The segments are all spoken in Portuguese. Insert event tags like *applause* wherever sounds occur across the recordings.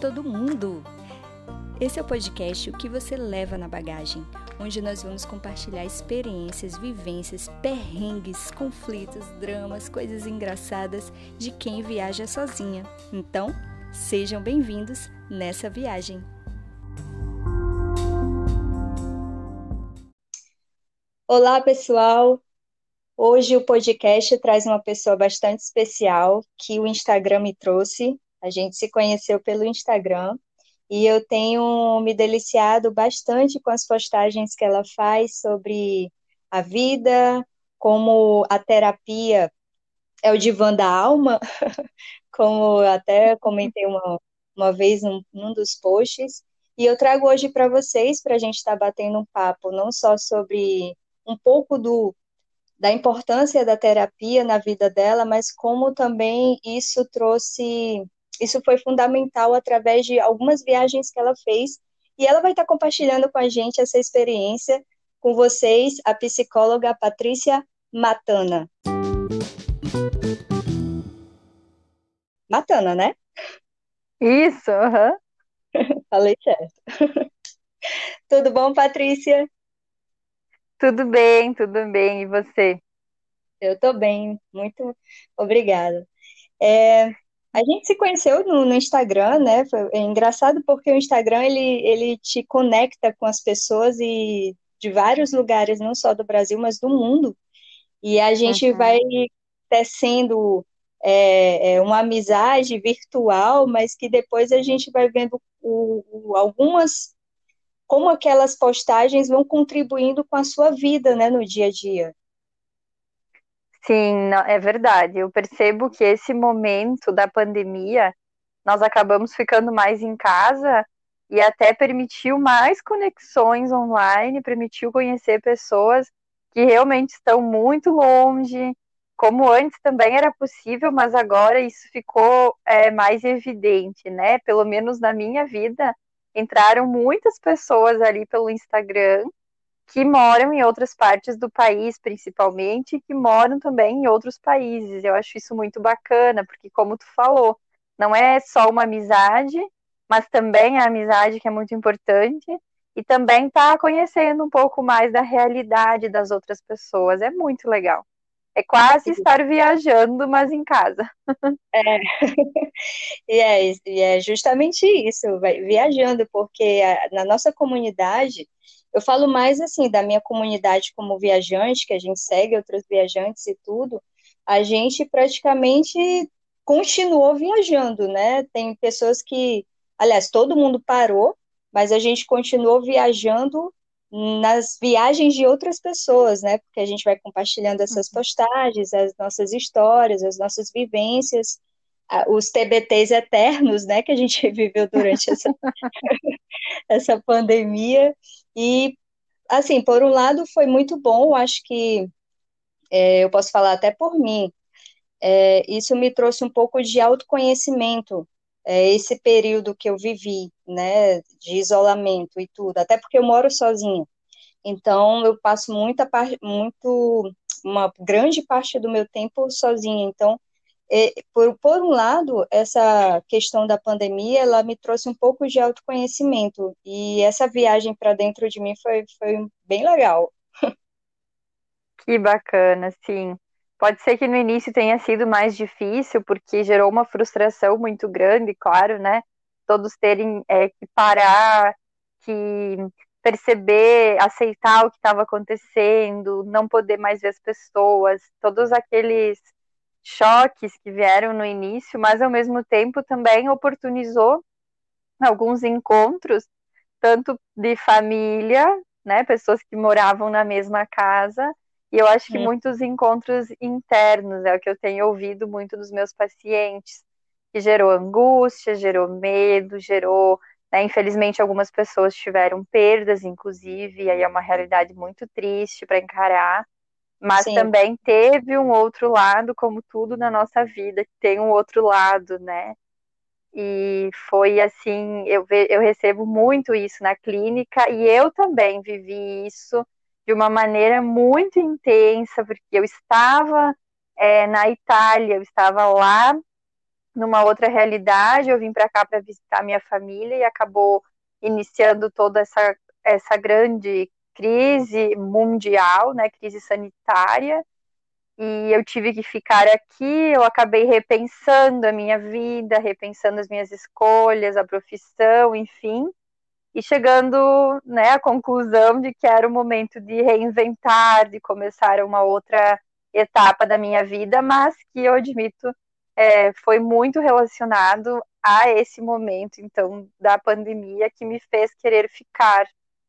Todo mundo! Esse é o podcast O que você leva na bagagem, onde nós vamos compartilhar experiências, vivências, perrengues, conflitos, dramas, coisas engraçadas de quem viaja sozinha. Então, sejam bem-vindos nessa viagem. Olá, pessoal! Hoje o podcast traz uma pessoa bastante especial que o Instagram me trouxe. A gente se conheceu pelo Instagram e eu tenho me deliciado bastante com as postagens que ela faz sobre a vida, como a terapia é o divã da alma, *laughs* como até comentei uma, uma vez num, num dos posts. E eu trago hoje para vocês, para a gente estar tá batendo um papo, não só sobre um pouco do da importância da terapia na vida dela, mas como também isso trouxe, isso foi fundamental através de algumas viagens que ela fez, e ela vai estar compartilhando com a gente essa experiência com vocês, a psicóloga Patrícia Matana. Matana, né? Isso, uhum. *laughs* falei certo. *laughs* Tudo bom, Patrícia? Tudo bem, tudo bem. E você? Eu estou bem, muito obrigada. É, a gente se conheceu no, no Instagram, né? Foi, é engraçado porque o Instagram ele, ele te conecta com as pessoas e de vários lugares, não só do Brasil, mas do mundo. E a gente uhum. vai tecendo é, é, uma amizade virtual, mas que depois a gente vai vendo o, o, algumas como aquelas postagens vão contribuindo com a sua vida, né, no dia a dia. Sim, é verdade. Eu percebo que esse momento da pandemia, nós acabamos ficando mais em casa e até permitiu mais conexões online, permitiu conhecer pessoas que realmente estão muito longe, como antes também era possível, mas agora isso ficou é, mais evidente, né? Pelo menos na minha vida, entraram muitas pessoas ali pelo Instagram que moram em outras partes do país, principalmente, e que moram também em outros países. Eu acho isso muito bacana, porque, como tu falou, não é só uma amizade, mas também a amizade que é muito importante, e também tá conhecendo um pouco mais da realidade das outras pessoas. É muito legal. É quase estar viajando, mas em casa. É. *laughs* E, é, e é justamente isso, vai, viajando, porque a, na nossa comunidade, eu falo mais assim da minha comunidade como viajante, que a gente segue outros viajantes e tudo, a gente praticamente continuou viajando, né? Tem pessoas que, aliás, todo mundo parou, mas a gente continuou viajando nas viagens de outras pessoas, né? Porque a gente vai compartilhando essas uhum. postagens, as nossas histórias, as nossas vivências, os TBTs eternos, né? Que a gente *laughs* viveu durante essa, *laughs* essa pandemia. E, assim, por um lado foi muito bom, acho que é, eu posso falar até por mim. É, isso me trouxe um pouco de autoconhecimento, é, esse período que eu vivi, né, de isolamento e tudo, até porque eu moro sozinha. Então, eu passo muita parte, muito, uma grande parte do meu tempo sozinha. Então, por, por um lado, essa questão da pandemia, ela me trouxe um pouco de autoconhecimento. E essa viagem para dentro de mim foi, foi bem legal. Que bacana, sim. Pode ser que no início tenha sido mais difícil, porque gerou uma frustração muito grande, claro, né? Todos terem é, que parar, que perceber, aceitar o que estava acontecendo, não poder mais ver as pessoas, todos aqueles choques que vieram no início, mas ao mesmo tempo também oportunizou alguns encontros, tanto de família, né, pessoas que moravam na mesma casa, e eu acho que muitos encontros internos é o que eu tenho ouvido muito dos meus pacientes, que gerou angústia, gerou medo, gerou. Né, infelizmente, algumas pessoas tiveram perdas, inclusive, e aí é uma realidade muito triste para encarar. Mas Sim. também teve um outro lado, como tudo na nossa vida, que tem um outro lado, né? E foi assim, eu, eu recebo muito isso na clínica, e eu também vivi isso de uma maneira muito intensa, porque eu estava é, na Itália, eu estava lá numa outra realidade. Eu vim para cá para visitar minha família e acabou iniciando toda essa, essa grande crise mundial, né, crise sanitária. E eu tive que ficar aqui, eu acabei repensando a minha vida, repensando as minhas escolhas, a profissão, enfim, e chegando né, à conclusão de que era o momento de reinventar, de começar uma outra etapa da minha vida, mas que eu admito é, foi muito relacionado a esse momento, então, da pandemia que me fez querer ficar,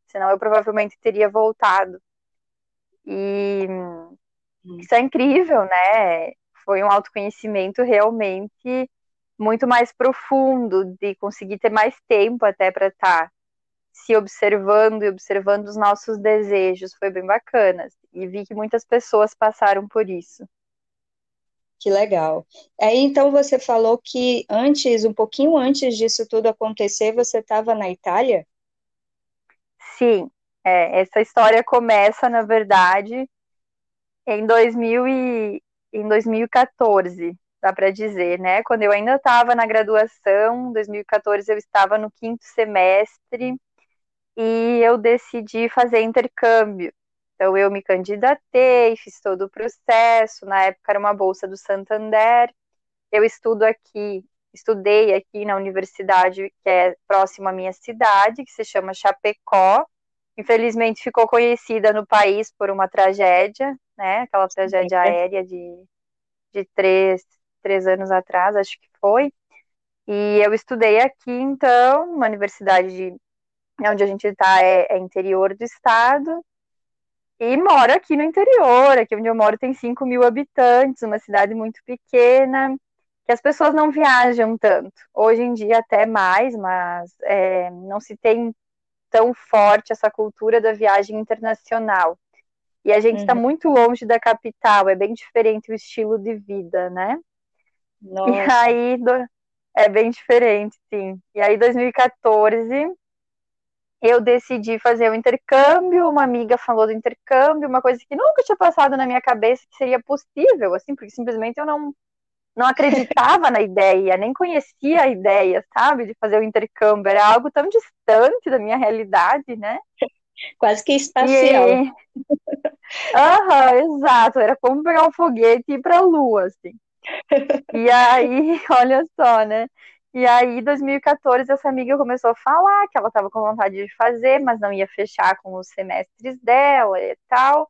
senão eu provavelmente teria voltado. E hum. isso é incrível, né? Foi um autoconhecimento realmente muito mais profundo, de conseguir ter mais tempo até para estar se observando e observando os nossos desejos. Foi bem bacana. E vi que muitas pessoas passaram por isso. Que legal. Aí então você falou que antes, um pouquinho antes disso tudo acontecer, você estava na Itália? Sim, é, essa história começa, na verdade, em 2000 e, em 2014, dá para dizer, né? Quando eu ainda estava na graduação, em 2014 eu estava no quinto semestre e eu decidi fazer intercâmbio. Então eu me candidatei, fiz todo o processo, na época era uma bolsa do Santander. Eu estudo aqui, estudei aqui na universidade que é próxima à minha cidade, que se chama Chapecó. Infelizmente ficou conhecida no país por uma tragédia, né? Aquela tragédia aérea de, de três, três anos atrás, acho que foi. E eu estudei aqui, então, uma universidade de onde a gente está é, é, interior do estado, e moro aqui no interior, aqui onde eu moro tem 5 mil habitantes, uma cidade muito pequena, que as pessoas não viajam tanto. Hoje em dia até mais, mas é, não se tem tão forte essa cultura da viagem internacional. E a gente está uhum. muito longe da capital, é bem diferente o estilo de vida, né? Nossa. E aí, é bem diferente, sim. E aí, 2014, eu decidi fazer o intercâmbio, uma amiga falou do intercâmbio, uma coisa que nunca tinha passado na minha cabeça que seria possível, assim, porque simplesmente eu não não acreditava na ideia, nem conhecia a ideia, sabe, de fazer o intercâmbio, era algo tão distante da minha realidade, né? Quase que espacial. E... *laughs* Aham, exato, era como pegar um foguete e ir para a lua, assim. E aí, *laughs* olha só, né? E aí, em 2014, essa amiga começou a falar que ela estava com vontade de fazer, mas não ia fechar com os semestres dela e tal.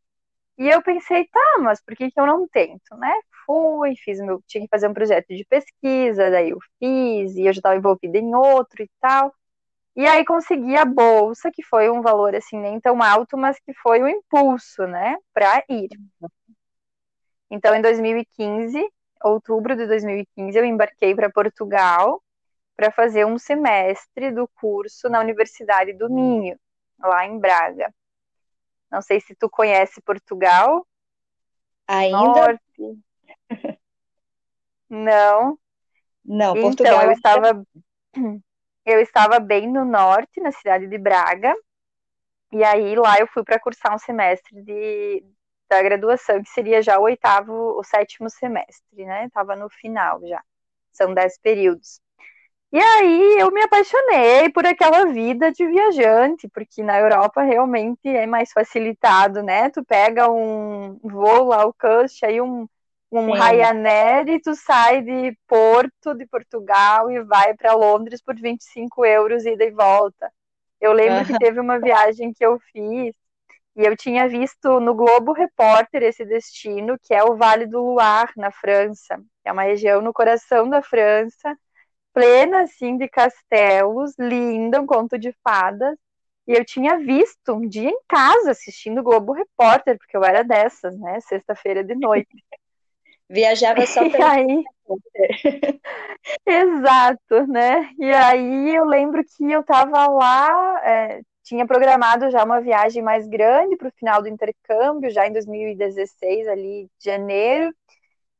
E eu pensei, tá, mas por que, que eu não tento, né? Fui, fiz meu, tinha que fazer um projeto de pesquisa, daí eu fiz, e eu já estava envolvida em outro e tal. E aí consegui a bolsa, que foi um valor assim nem tão alto, mas que foi o um impulso, né, para ir. Então, em 2015, outubro de 2015, eu embarquei para Portugal para fazer um semestre do curso na Universidade do Minho, lá em Braga. Não sei se tu conhece Portugal. Ainda? Norte. Não. Não, então, Portugal. Então, eu estava *clears throat* eu estava bem no norte, na cidade de Braga. E aí lá eu fui para cursar um semestre de, da graduação, que seria já o oitavo, o sétimo semestre, né? Tava no final já. São dez períodos. E aí eu me apaixonei por aquela vida de viajante, porque na Europa realmente é mais facilitado, né? Tu pega um voo lá, o Cush, aí um, um Ryanair e tu sai de Porto, de Portugal, e vai para Londres por 25 euros ida e volta. Eu lembro uhum. que teve uma viagem que eu fiz e eu tinha visto no Globo Repórter esse destino, que é o Vale do Loire, na França, que é uma região no coração da França, plena assim de castelos, linda, um conto de fadas. E eu tinha visto um dia em casa assistindo o Globo Repórter, porque eu era dessas, né? Sexta-feira de noite. *laughs* Viajava só pelo aí... *laughs* Exato, né? E aí eu lembro que eu tava lá, é, tinha programado já uma viagem mais grande para o final do intercâmbio, já em 2016, ali de janeiro.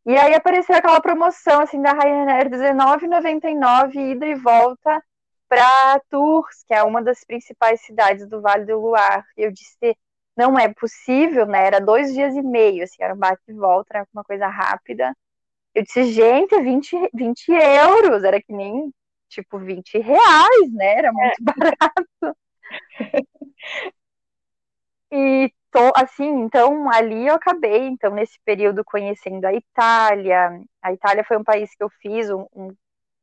E aí apareceu aquela promoção assim da Ryanair R$19,99 ida e volta para Tours, que é uma das principais cidades do Vale do. E eu disse, não é possível, né? Era dois dias e meio, assim, era um bate e volta, era uma coisa rápida. Eu disse, gente, 20, 20 euros, era que nem, tipo, 20 reais, né? Era muito é. *laughs* barato. e tô, assim, então ali eu acabei, então, nesse período conhecendo a Itália. A Itália foi um país que eu fiz um, um,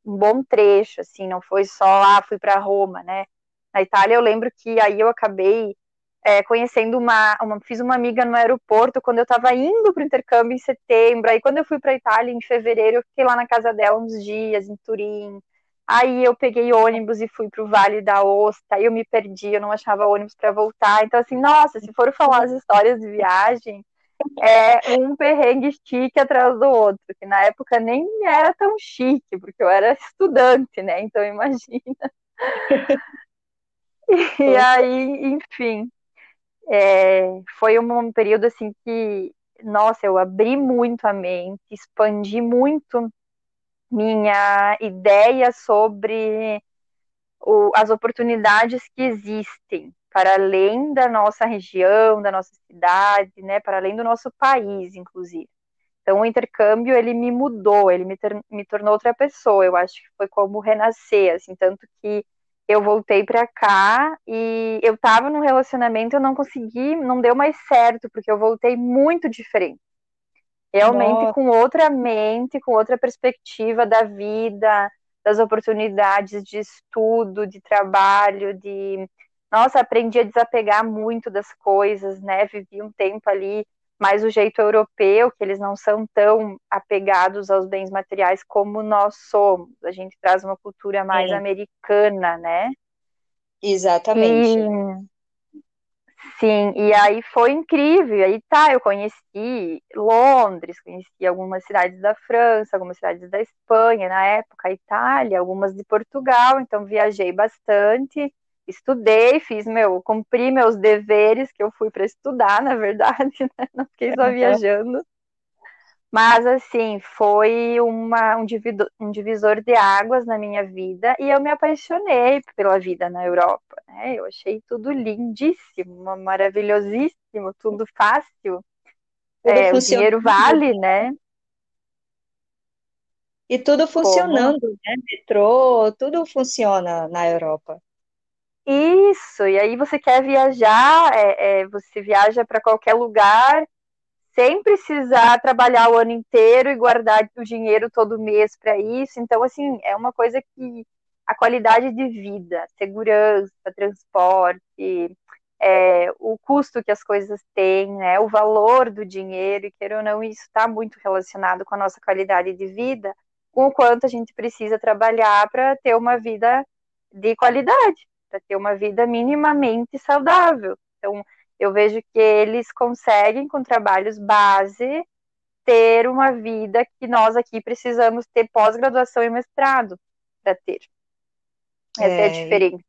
um bom trecho, assim, não foi só, ah, fui para Roma, né? Na Itália eu lembro que aí eu acabei é, conhecendo uma, uma, fiz uma amiga no aeroporto quando eu estava indo para o intercâmbio em setembro. Aí quando eu fui para Itália em fevereiro, eu fiquei lá na casa dela uns dias em Turim. Aí eu peguei ônibus e fui para o Vale da Osta. Aí eu me perdi, eu não achava ônibus para voltar. Então assim, nossa, se for falar as histórias de viagem, é um perrengue chique atrás do outro, que na época nem era tão chique, porque eu era estudante, né? Então imagina. *laughs* E aí, enfim, é, foi um período assim que, nossa, eu abri muito a mente, expandi muito minha ideia sobre o, as oportunidades que existem para além da nossa região, da nossa cidade, né, para além do nosso país, inclusive. Então, o intercâmbio, ele me mudou, ele me, ter, me tornou outra pessoa. Eu acho que foi como renascer, assim, tanto que eu voltei para cá e eu tava num relacionamento, eu não consegui, não deu mais certo, porque eu voltei muito diferente. Realmente Nossa. com outra mente, com outra perspectiva da vida, das oportunidades de estudo, de trabalho, de nossa, aprendi a desapegar muito das coisas, né? Vivi um tempo ali mais o jeito europeu, que eles não são tão apegados aos bens materiais como nós somos. A gente traz uma cultura mais americana, né? Exatamente. E, sim, e aí foi incrível. E aí tá, eu conheci Londres, conheci algumas cidades da França, algumas cidades da Espanha, na época, a Itália, algumas de Portugal, então viajei bastante estudei, fiz meu, cumpri meus deveres que eu fui para estudar, na verdade, *laughs* né? não fiquei só viajando. Mas assim, foi uma, um, divisor, um divisor de águas na minha vida e eu me apaixonei pela vida na Europa. Né? Eu achei tudo lindíssimo, maravilhosíssimo, tudo fácil. Tudo é, o dinheiro vale, né? E tudo funcionando, Como? né? Metrô, tudo funciona na Europa. Isso, e aí você quer viajar, é, é, você viaja para qualquer lugar sem precisar trabalhar o ano inteiro e guardar o dinheiro todo mês para isso. Então, assim, é uma coisa que a qualidade de vida, segurança, transporte, é, o custo que as coisas têm, né, o valor do dinheiro, e queira ou não, isso está muito relacionado com a nossa qualidade de vida, com o quanto a gente precisa trabalhar para ter uma vida de qualidade para ter uma vida minimamente saudável. Então, eu vejo que eles conseguem, com trabalhos base, ter uma vida que nós aqui precisamos ter pós-graduação e mestrado para ter. Essa é, é a diferença.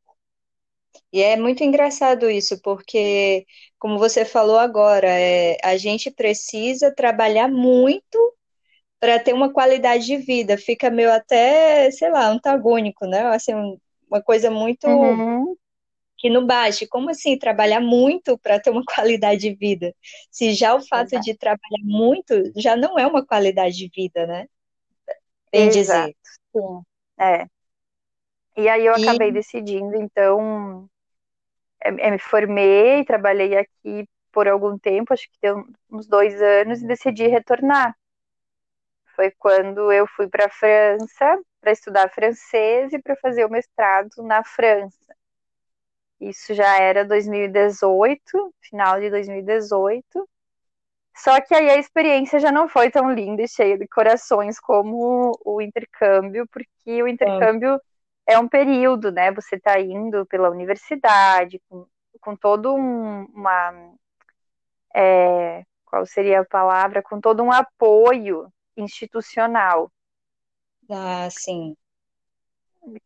E é muito engraçado isso, porque, como você falou agora, é, a gente precisa trabalhar muito para ter uma qualidade de vida. Fica meio até, sei lá, antagônico, né? Assim, uma coisa muito uhum. que não bate. Como assim trabalhar muito para ter uma *laughs* qualidade de vida? Se já o fato Exato. de trabalhar muito já não é uma qualidade de vida, né? Bem Exato. dizer. Sim. É. E aí eu acabei decidindo, então, eu é, é, me formei, trabalhei aqui por algum tempo, acho que deu uns dois anos, e decidi retornar. Foi quando eu fui para a França para estudar francês e para fazer o mestrado na França. Isso já era 2018, final de 2018. Só que aí a experiência já não foi tão linda e cheia de corações como o intercâmbio, porque o intercâmbio é, é um período, né? Você está indo pela universidade, com, com todo um, uma. É, qual seria a palavra? Com todo um apoio institucional. Ah, sim.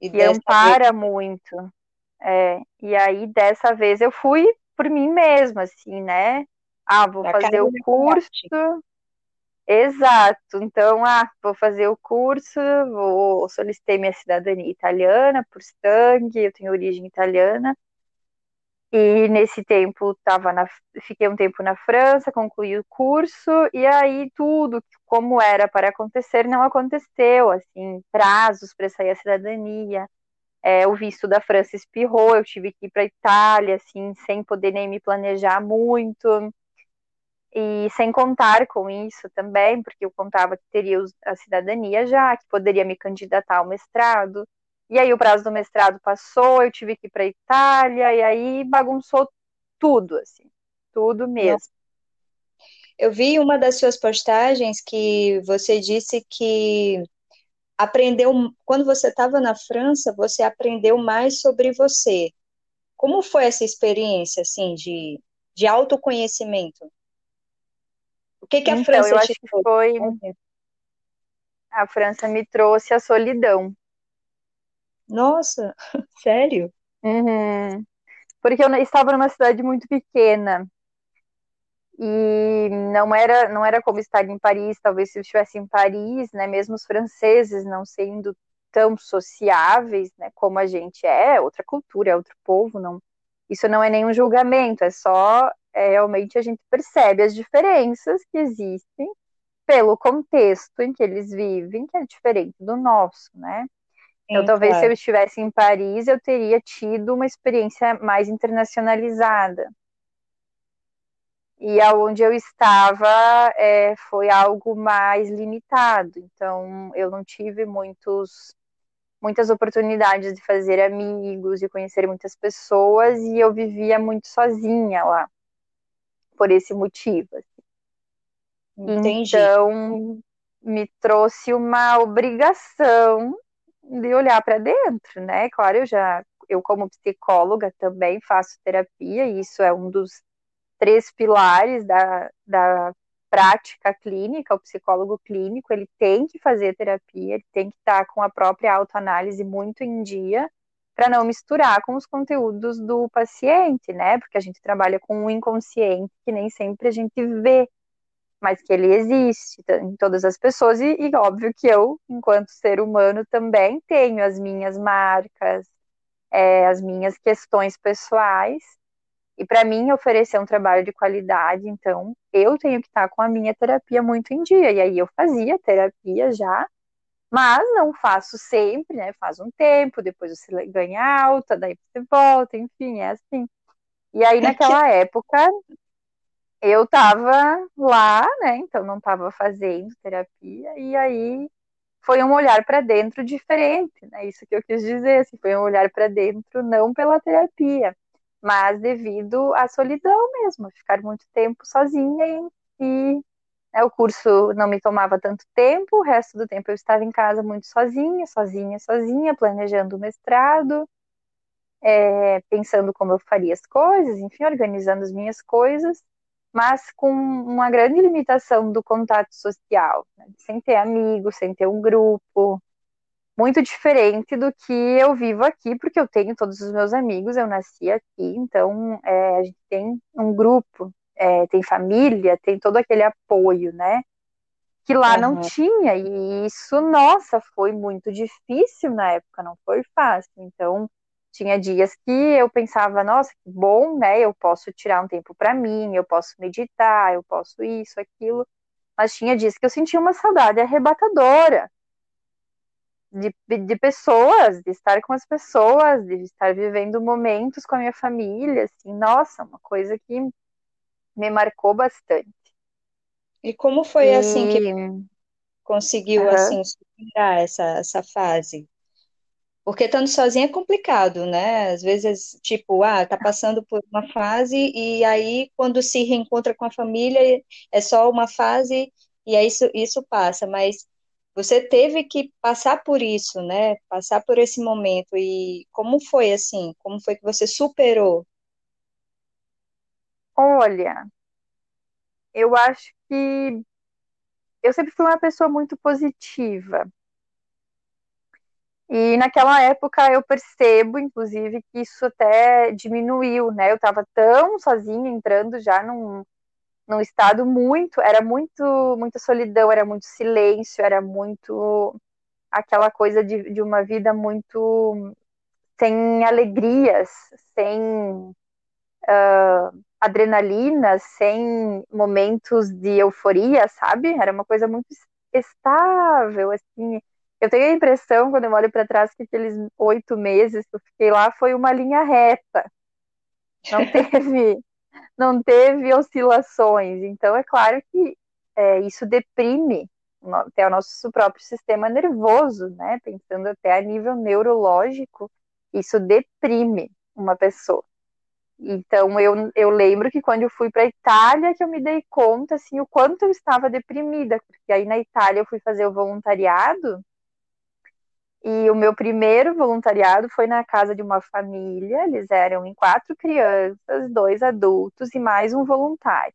E que ampara vez... muito. É, e aí, dessa vez, eu fui por mim mesma, assim, né? Ah, vou da fazer o curso. Exato. Então, ah, vou fazer o curso, vou solicitei minha cidadania italiana por sangue, eu tenho origem italiana. E nesse tempo tava na, fiquei um tempo na França, concluí o curso e aí tudo como era para acontecer não aconteceu, assim, prazos para sair a cidadania, é, o visto da França espirrou, eu tive que ir para Itália, assim, sem poder nem me planejar muito e sem contar com isso também, porque eu contava que teria a cidadania já, que poderia me candidatar ao mestrado. E aí o prazo do mestrado passou, eu tive que ir para Itália, e aí bagunçou tudo, assim, tudo mesmo. Eu vi uma das suas postagens que você disse que aprendeu, quando você estava na França, você aprendeu mais sobre você. Como foi essa experiência, assim, de, de autoconhecimento? O que, que a então, França eu acho que foi... A França me trouxe a solidão. Nossa, *laughs* sério? Uhum. Porque eu estava numa cidade muito pequena. E não era, não era como estar em Paris, talvez se eu estivesse em Paris, né, mesmo os franceses não sendo tão sociáveis, né, como a gente é, é outra cultura, é outro povo, não. Isso não é nenhum julgamento, é só é, realmente a gente percebe as diferenças que existem pelo contexto em que eles vivem, que é diferente do nosso, né? Então, talvez claro. se eu estivesse em Paris, eu teria tido uma experiência mais internacionalizada. E aonde eu estava é, foi algo mais limitado. Então, eu não tive muitos, muitas oportunidades de fazer amigos, de conhecer muitas pessoas, e eu vivia muito sozinha lá, por esse motivo. Assim. Entendi. Então, me trouxe uma obrigação de olhar para dentro, né? Claro, eu já, eu como psicóloga também faço terapia, e isso é um dos três pilares da, da prática clínica, o psicólogo clínico, ele tem que fazer terapia, ele tem que estar com a própria autoanálise muito em dia, para não misturar com os conteúdos do paciente, né? Porque a gente trabalha com um inconsciente que nem sempre a gente vê mas que ele existe em todas as pessoas, e, e, óbvio que eu, enquanto ser humano, também tenho as minhas marcas, é, as minhas questões pessoais, e para mim oferecer um trabalho de qualidade, então eu tenho que estar com a minha terapia muito em dia, e aí eu fazia terapia já, mas não faço sempre, né? Faz um tempo, depois você ganha alta, daí você volta, enfim, é assim. E aí naquela época eu estava lá, né? Então não estava fazendo terapia e aí foi um olhar para dentro diferente, né? Isso que eu quis dizer, assim, foi um olhar para dentro não pela terapia, mas devido à solidão mesmo, ficar muito tempo sozinha e, e né, o curso não me tomava tanto tempo, o resto do tempo eu estava em casa muito sozinha, sozinha, sozinha, planejando o mestrado, é, pensando como eu faria as coisas, enfim, organizando as minhas coisas mas com uma grande limitação do contato social, né? sem ter amigos, sem ter um grupo, muito diferente do que eu vivo aqui, porque eu tenho todos os meus amigos, eu nasci aqui, então é, a gente tem um grupo, é, tem família, tem todo aquele apoio, né? Que lá uhum. não tinha, e isso, nossa, foi muito difícil na época, não foi fácil. Então, tinha dias que eu pensava, nossa, que bom, né? Eu posso tirar um tempo para mim, eu posso meditar, eu posso isso, aquilo. Mas tinha dias que eu sentia uma saudade arrebatadora de, de pessoas, de estar com as pessoas, de estar vivendo momentos com a minha família, assim, nossa, uma coisa que me marcou bastante. E como foi e... assim que conseguiu uhum. assim superar essa, essa fase? Porque estando sozinha é complicado, né? Às vezes, tipo, ah, tá passando por uma fase e aí quando se reencontra com a família é só uma fase e aí isso, isso passa, mas você teve que passar por isso, né? Passar por esse momento e como foi assim? Como foi que você superou? Olha, eu acho que eu sempre fui uma pessoa muito positiva. E naquela época eu percebo, inclusive, que isso até diminuiu, né? Eu estava tão sozinha, entrando já num, num estado muito, era muito, muita solidão, era muito silêncio, era muito aquela coisa de, de uma vida muito sem alegrias, sem uh, adrenalina, sem momentos de euforia, sabe? Era uma coisa muito estável, assim. Eu tenho a impressão, quando eu olho para trás, que aqueles oito meses que eu fiquei lá foi uma linha reta. Não *laughs* teve, não teve oscilações. Então, é claro que é, isso deprime até o nosso próprio sistema nervoso, né? Pensando até a nível neurológico, isso deprime uma pessoa. Então eu, eu lembro que quando eu fui para a Itália que eu me dei conta assim o quanto eu estava deprimida, porque aí na Itália eu fui fazer o voluntariado e o meu primeiro voluntariado foi na casa de uma família, eles eram em quatro crianças, dois adultos e mais um voluntário.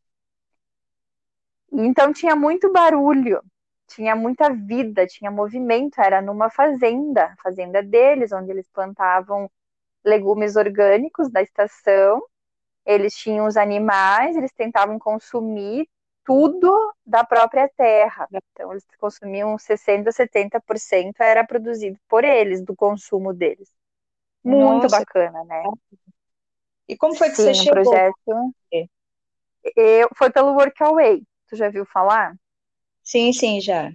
Então tinha muito barulho, tinha muita vida, tinha movimento, era numa fazenda, fazenda deles, onde eles plantavam legumes orgânicos da estação, eles tinham os animais, eles tentavam consumir tudo da própria terra. Então, eles consumiam 60%, 70% era produzido por eles, do consumo deles. Muito Nossa. bacana, né? E como foi que Sim, você chegou? Um projeto... Eu, foi pelo Workaway. Tu já viu falar? Sim, sim, já.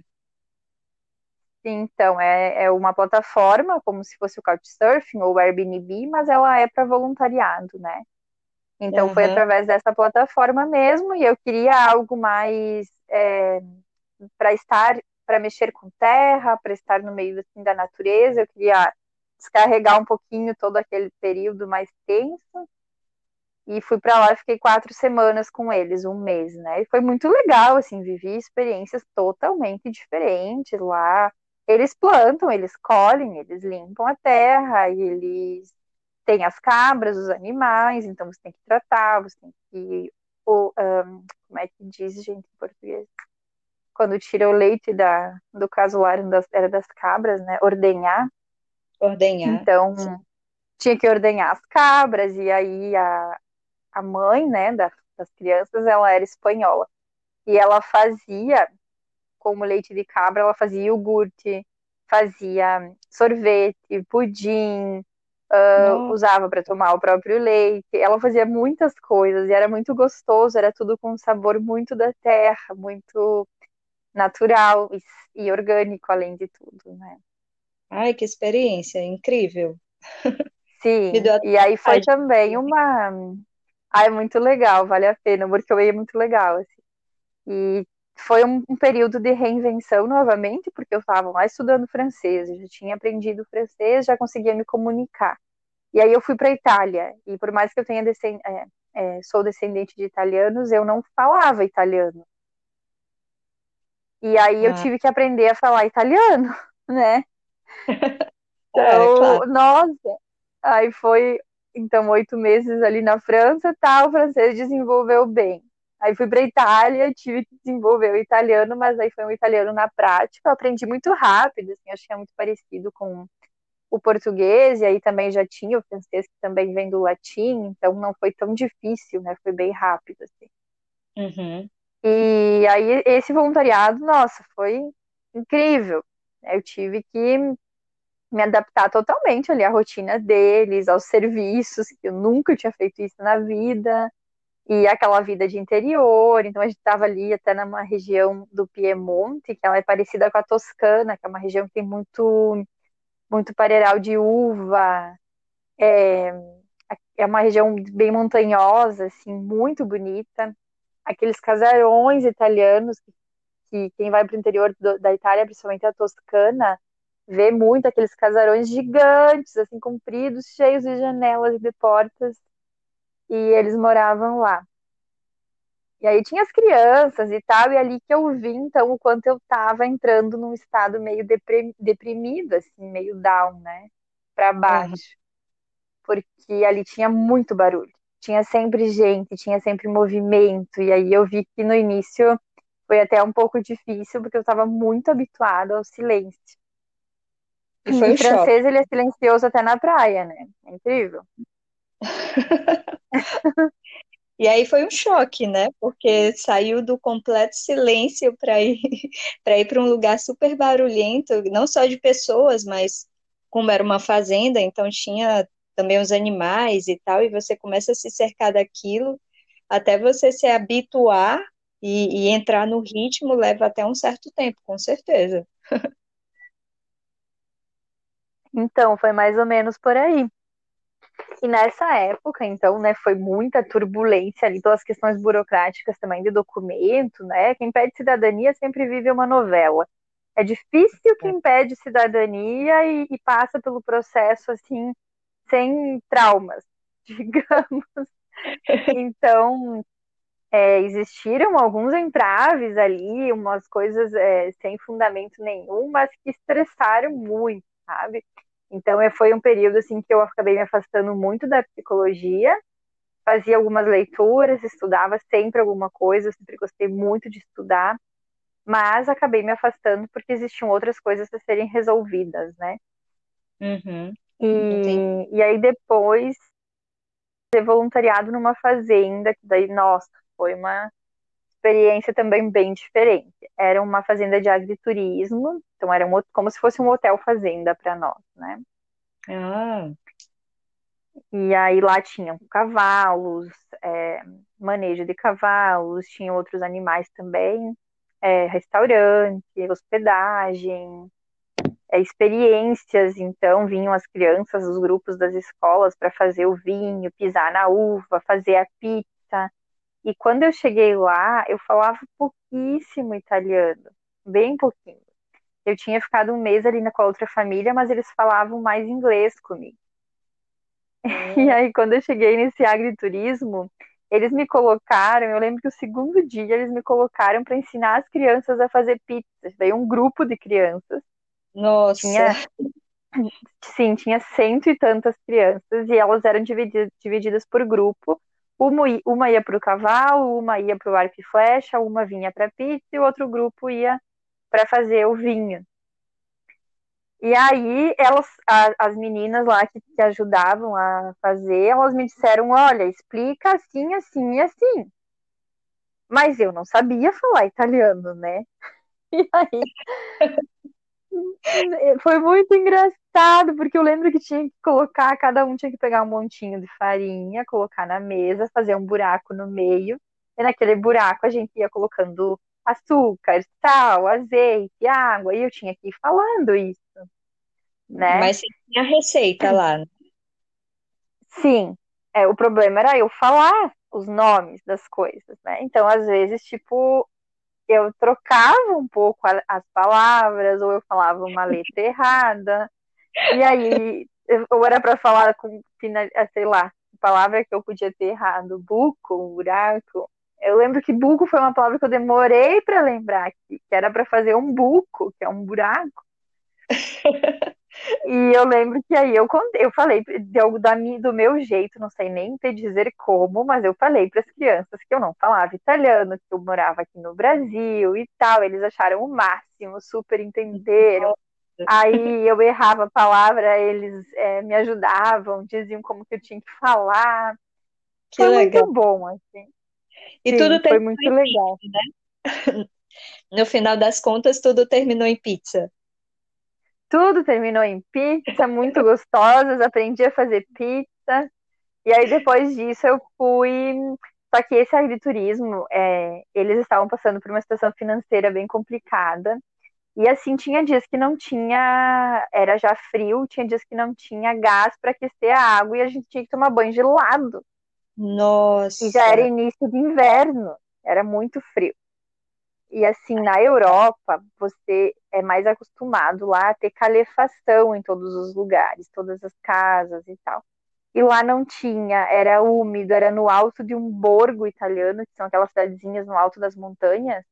Então, é, é uma plataforma, como se fosse o Couchsurfing ou o Airbnb, mas ela é para voluntariado, né? Então, uhum. foi através dessa plataforma mesmo, e eu queria algo mais é, para estar, para mexer com terra, para estar no meio assim, da natureza, eu queria descarregar um pouquinho todo aquele período mais tenso. E fui para lá e fiquei quatro semanas com eles, um mês, né? E foi muito legal, assim, vivi experiências totalmente diferentes lá eles plantam, eles colhem, eles limpam a terra, eles têm as cabras, os animais, então você tem que tratar, você tem que. O, um, como é que diz, gente, em português? Quando tira o leite da, do casuário das, era das cabras, né? Ordenhar. Ordenhar. Então, Sim. tinha que ordenhar as cabras, e aí a, a mãe, né, das, das crianças, ela era espanhola. E ela fazia como leite de cabra, ela fazia iogurte, fazia sorvete, pudim, uh, usava para tomar o próprio leite. Ela fazia muitas coisas e era muito gostoso, era tudo com um sabor muito da terra, muito natural e, e orgânico, além de tudo, né? Ai, que experiência incrível! *laughs* Sim, e aí foi também uma. Ai, muito legal, vale a pena, porque eu é muito legal. Assim. E foi um, um, período de reinvenção novamente, porque eu estava lá estudando francês, já tinha aprendido francês, já conseguia me comunicar. E aí eu fui para a Itália, e por mais que eu tenha descend... é, é, sou descendente de italianos, eu não falava italiano. E aí eu ah. tive que aprender a falar italiano, *laughs* né? *laughs* Então, é, claro. nossa, aí foi, então, oito meses ali na França, tá, o francês desenvolveu bem. Aí fui para Itália, tive que desenvolver o italiano, mas aí foi um italiano na prática. Eu aprendi muito rápido, assim, acho que é muito parecido com o português, e aí também já tinha o francês, que também vem do latim, então não foi tão difícil, né? Foi bem rápido, assim. Uhum. E aí esse voluntariado, nossa, foi incrível. Eu tive que me adaptar totalmente ali à rotina deles, aos serviços, que eu nunca tinha feito isso na vida e aquela vida de interior. Então a gente estava ali até numa região do Piemonte, que ela é parecida com a Toscana, que é uma região que tem muito muito pareiral de uva. É, é uma região bem montanhosa, assim, muito bonita. Aqueles casarões italianos que, que quem vai para o interior do, da Itália, principalmente a Toscana, vê muito aqueles casarões gigantes, assim, compridos, cheios de janelas e de portas e eles moravam lá. E aí tinha as crianças e tal, e ali que eu vi, então, o quanto eu tava entrando num estado meio deprimido, assim, meio down, né? Pra baixo. Uhum. Porque ali tinha muito barulho. Tinha sempre gente, tinha sempre movimento. E aí eu vi que no início foi até um pouco difícil, porque eu estava muito habituada ao silêncio. E foi em francês ele é silencioso até na praia, né? É incrível. E aí foi um choque, né? Porque saiu do completo silêncio para ir *laughs* para ir para um lugar super barulhento, não só de pessoas, mas como era uma fazenda, então tinha também os animais e tal, e você começa a se cercar daquilo, até você se habituar e, e entrar no ritmo leva até um certo tempo, com certeza. *laughs* Então, foi mais ou menos por aí. E nessa época, então, né, foi muita turbulência ali pelas questões burocráticas também de documento, né? Quem pede cidadania sempre vive uma novela. É difícil quem é. pede cidadania e, e passa pelo processo assim sem traumas, *laughs* digamos. Então, é, existiram alguns entraves ali, umas coisas é, sem fundamento nenhum, mas que estressaram muito, sabe? Então, é, foi um período assim que eu acabei me afastando muito da psicologia, fazia algumas leituras, estudava sempre alguma coisa, sempre gostei muito de estudar, mas acabei me afastando porque existiam outras coisas a serem resolvidas, né? Uhum. E, e aí depois ter voluntariado numa fazenda, que daí, nossa, foi uma experiência também bem diferente. Era uma fazenda de agriturismo, então era um, como se fosse um hotel fazenda para nós, né? Ah. E aí lá tinham cavalos, é, manejo de cavalos, tinha outros animais também, é, restaurante, hospedagem, é, experiências. Então vinham as crianças, os grupos das escolas para fazer o vinho, pisar na uva, fazer a pizza. E quando eu cheguei lá, eu falava pouquíssimo italiano, bem pouquinho. Eu tinha ficado um mês ali com a outra família, mas eles falavam mais inglês comigo. *laughs* E hum. aí, quando eu cheguei nesse agriturismo, eles me colocaram, eu lembro que o segundo dia eles me colocaram para ensinar as crianças a fazer pizzas. Veio um grupo de crianças. Nossa. Tinha, *clears throat* sim, tinha cento e tantas crianças e elas eram divididas, divididas por grupo. Uma, uma ia para o cavalo, uma ia para o arco e flecha, uma vinha para pizza e o outro grupo ia para fazer o vinho. E aí, elas, a, as meninas lá que, que ajudavam a fazer, elas me disseram: olha, explica assim, assim e assim. Mas eu não sabia falar italiano, né? *laughs* E aí. *laughs* foi muito engraçado, porque eu lembro que tinha que colocar, cada um tinha que pegar um montinho de farinha, colocar na mesa, fazer um buraco no meio, e naquele buraco a gente ia colocando açúcar, sal, azeite, água, e eu tinha que ir falando isso, né? Mas você tinha a receita lá, né? Sim, é, o problema era eu falar os nomes das coisas, né? Então, às vezes, tipo, eu trocava um pouco as palavras, ou eu falava uma letra errada, e aí, ou era para falar com, sei lá, palavra que eu podia ter errado, buco, buraco, eu lembro que buco foi uma palavra que eu demorei para lembrar aqui, que era para fazer um buco, que é um buraco. e eu lembro que aí eu eu falei de, da, do meu jeito, não sei nem te dizer como, mas eu falei para as crianças que eu não falava italiano, que eu morava aqui no Brasil e tal. Eles acharam o máximo, super entenderam. Aí eu errava a palavra, eles é, me ajudavam, diziam como que eu tinha que falar. Que foi legal. muito bom, assim. E Sim, tudo foi muito legal. Pizza, né? *laughs* No final das contas, tudo terminou em pizza. Tudo terminou em pizza, muito gostosas, aprendi a fazer pizza. E aí, depois disso, eu fui. Só que esse agriturismo, é, eles estavam passando por uma situação financeira bem complicada. E assim, tinha dias que não tinha, era já frio, tinha dias que não tinha gás para aquecer a água e a gente tinha que tomar banho gelado. Nossa. E já era início de inverno, era muito frio. E assim, na Europa, você é mais acostumado lá a ter calefação em todos os lugares, todas as casas e tal. E lá não tinha, era úmido, era no alto de um borgo italiano, que são aquelas cidadezinhas no alto das montanhas.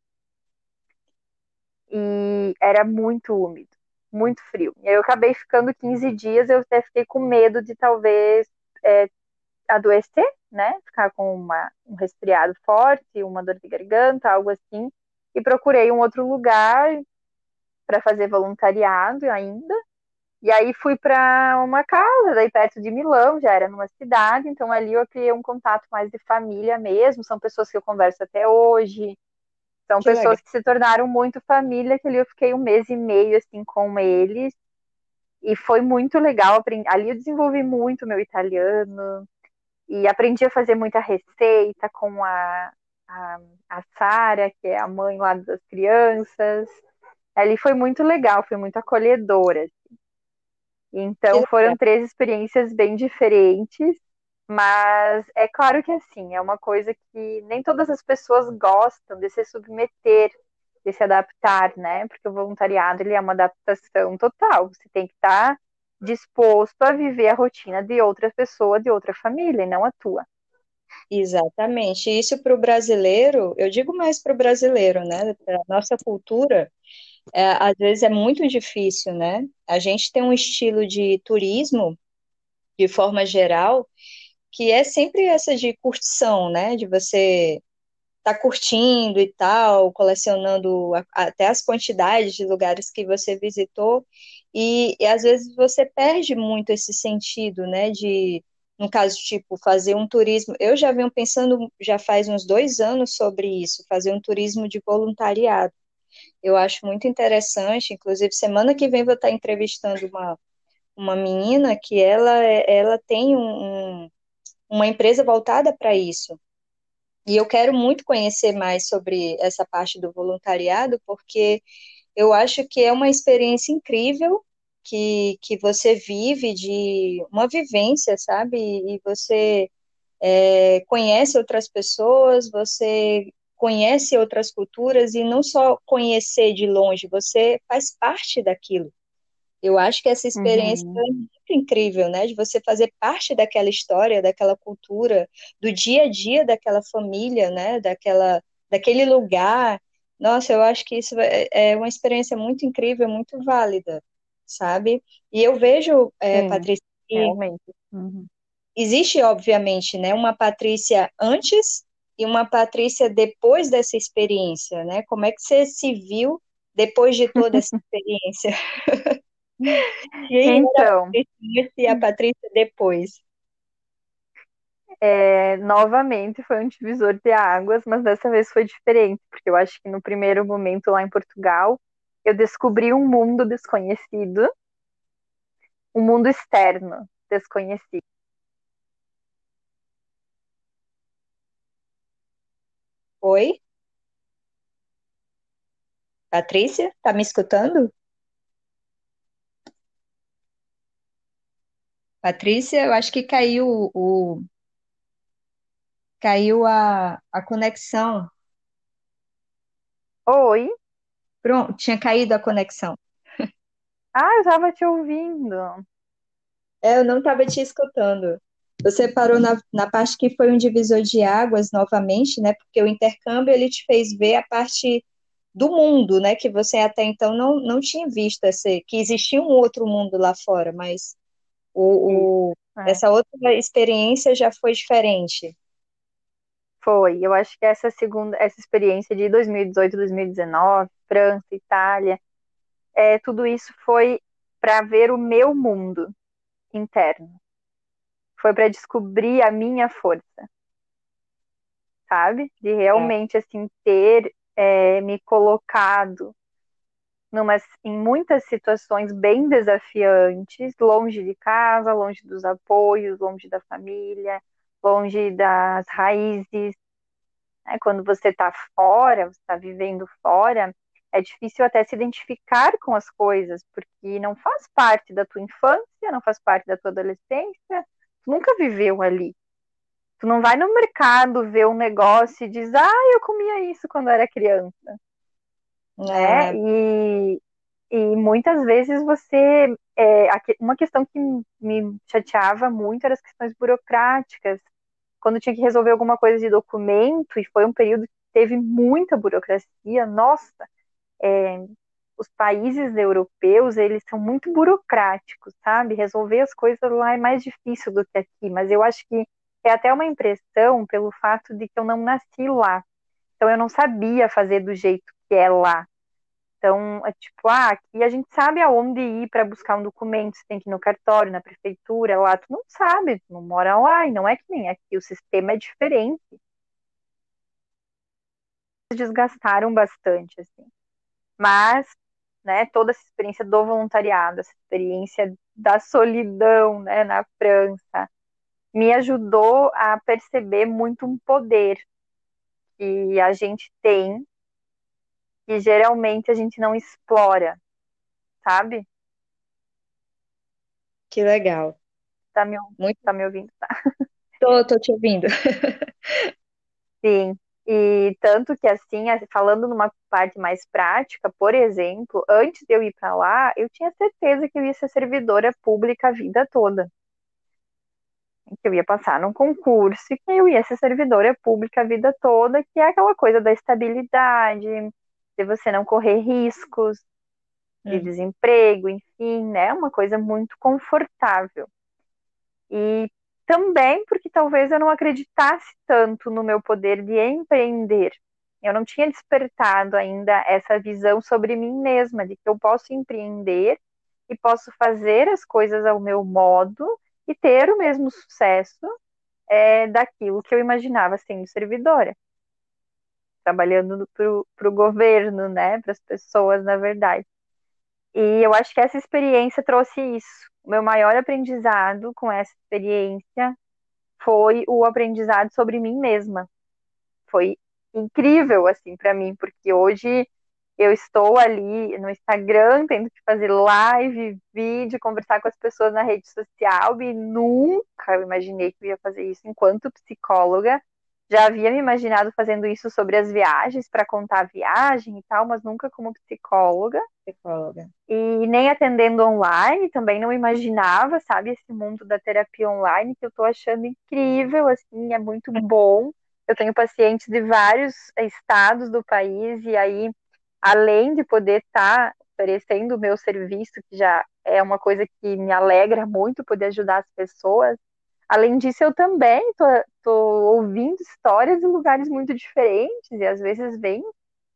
E era muito úmido, muito frio. E aí eu acabei ficando 15 dias, eu até fiquei com medo de talvez é, adoecer, né? Ficar com uma, um resfriado forte, uma dor de garganta, algo assim. E procurei um outro lugar para fazer voluntariado ainda. E aí fui para uma casa, daí perto de Milão, já era numa cidade, então ali eu criei um contato mais de família mesmo, são pessoas que eu converso até hoje, são que pessoas legal. que se tornaram muito família, que ali eu fiquei um mês e meio assim com eles, E foi muito legal. Ali eu desenvolvi muito meu italiano e aprendi a fazer muita receita com a, a, a Sara, que é a mãe lá das crianças. Ali foi muito legal, foi muito acolhedora. Assim. Então foram três experiências bem diferentes, mas é claro que assim, é uma coisa que nem todas as pessoas gostam de se submeter de se adaptar, né? Porque o voluntariado ele é uma adaptação total. Você tem que estar disposto a viver a rotina de outra pessoa, de outra família, e não a tua. Exatamente. Isso para o brasileiro, eu digo mais para o brasileiro, né? Para a nossa cultura, é, às vezes é muito difícil, né? A gente tem um estilo de turismo, de forma geral, que é sempre essa de curtição, né? De você tá curtindo e tal, colecionando até as quantidades de lugares que você visitou, e, e, às vezes você perde muito esse sentido, né, de, no caso, tipo, fazer um turismo, eu já venho pensando, já faz uns dois anos sobre isso, fazer um turismo de voluntariado, eu acho muito interessante, inclusive semana que vem vou estar entrevistando uma, uma menina que ela, ela tem um, um uma empresa voltada para isso, e eu quero muito conhecer mais sobre essa parte do voluntariado, porque eu acho que é uma experiência incrível que, que você vive de uma vivência, sabe? E você é, conhece outras pessoas, você conhece outras culturas e não só conhecer de longe, você faz parte daquilo. Eu acho que essa experiência uhum. é muito incrível, né? De você fazer parte daquela história, daquela cultura, do dia a dia daquela família, né? Daquela, daquele lugar. Nossa, eu acho que isso é, é uma experiência muito incrível, muito válida, sabe? E eu vejo, é, Patrícia, que realmente. Uhum. existe, obviamente, né? Uma Patrícia antes e uma Patrícia depois dessa experiência, né? Como é que você se viu depois de toda essa *laughs* experiência? Então, e a Patrícia depois. É, novamente foi um divisor de águas, mas dessa vez foi diferente, porque eu acho que no primeiro momento lá em Portugal eu descobri um mundo desconhecido, um mundo externo desconhecido. Oi? Patrícia, tá me escutando? Patrícia, eu acho que caiu o caiu a, a conexão. Oi? Pronto, tinha caído a conexão. Ah, eu estava te ouvindo. É, eu não estava te escutando. Você parou na, na parte que foi um divisor de águas novamente, né? Porque o intercâmbio ele te fez ver a parte do mundo, né? Que você até então não, não tinha visto, esse, que existia um outro mundo lá fora, mas o, o é. essa outra experiência já foi diferente. Foi. Eu acho que essa segunda, essa experiência de 2018, 2019, França, Itália, é, tudo isso foi para ver o meu mundo interno. Foi para descobrir a minha força. Sabe? De realmente, é. assim, ter é, me colocado em muitas situações bem desafiantes, longe de casa, longe dos apoios, longe da família, longe das raízes. Né? Quando você está fora, você está vivendo fora, é difícil até se identificar com as coisas, porque não faz parte da tua infância, não faz parte da tua adolescência, tu nunca viveu ali. Tu não vai no mercado ver um negócio e diz, ah, eu comia isso quando era criança né? É. E, e muitas vezes você. É, uma questão que me chateava muito eram as questões burocráticas. Quando tinha que resolver alguma coisa de documento, e foi um período que teve muita burocracia, nossa, é, os países europeus, eles são muito burocráticos, sabe? Resolver as coisas lá é mais difícil do que aqui, mas eu acho que é até uma impressão pelo fato de que eu não nasci lá. Então eu não sabia fazer do jeito que é lá. Então, é tipo, ah, aqui a gente sabe aonde ir para buscar um documento, você tem que ir no cartório, na prefeitura, lá tu não sabe, tu não mora lá, e não é que nem aqui, o sistema é diferente. Desgastaram bastante, assim. Mas, né, toda essa experiência do voluntariado, essa experiência da solidão, né, na França, me ajudou a perceber muito um poder que a gente tem que geralmente a gente não explora, sabe? Que legal. Tá me, muito... tá me ouvindo? Tá. *laughs* Tô, tô te ouvindo. *laughs* Sim. E tanto que assim, falando numa parte mais prática, por exemplo, antes de eu ir para lá, eu tinha certeza que eu ia ser servidora pública a vida toda. Que eu ia passar num concurso e que eu ia ser servidora pública a vida toda, que é aquela coisa da estabilidade, de você não correr riscos de hum. desemprego, enfim, né? Uma coisa muito confortável. E também porque talvez eu não acreditasse tanto no meu poder de empreender. Eu não tinha despertado ainda essa visão sobre mim mesma, de que eu posso empreender e posso fazer as coisas ao meu modo e ter o mesmo sucesso é, daquilo que eu imaginava sendo servidora trabalhando para o governo, né, para as pessoas, na verdade. E eu acho que essa experiência trouxe isso. O meu maior aprendizado com essa experiência foi o aprendizado sobre mim mesma. Foi incrível, assim, para mim, porque hoje eu estou ali no Instagram, tendo que fazer live, vídeo, conversar com as pessoas na rede social, e nunca imaginei que eu ia fazer isso enquanto psicóloga já havia me imaginado fazendo isso sobre as viagens, para contar a viagem e tal, mas nunca como psicóloga. Psicóloga. E nem atendendo online, também não imaginava, sabe, esse mundo da terapia online, que eu estou achando incrível, assim, é muito bom. Eu tenho pacientes de vários estados do país, e aí, além de poder estar tá oferecendo o meu serviço, que já é uma coisa que me alegra muito poder ajudar as pessoas, Além disso, eu também tô, tô ouvindo histórias de lugares muito diferentes e às vezes vem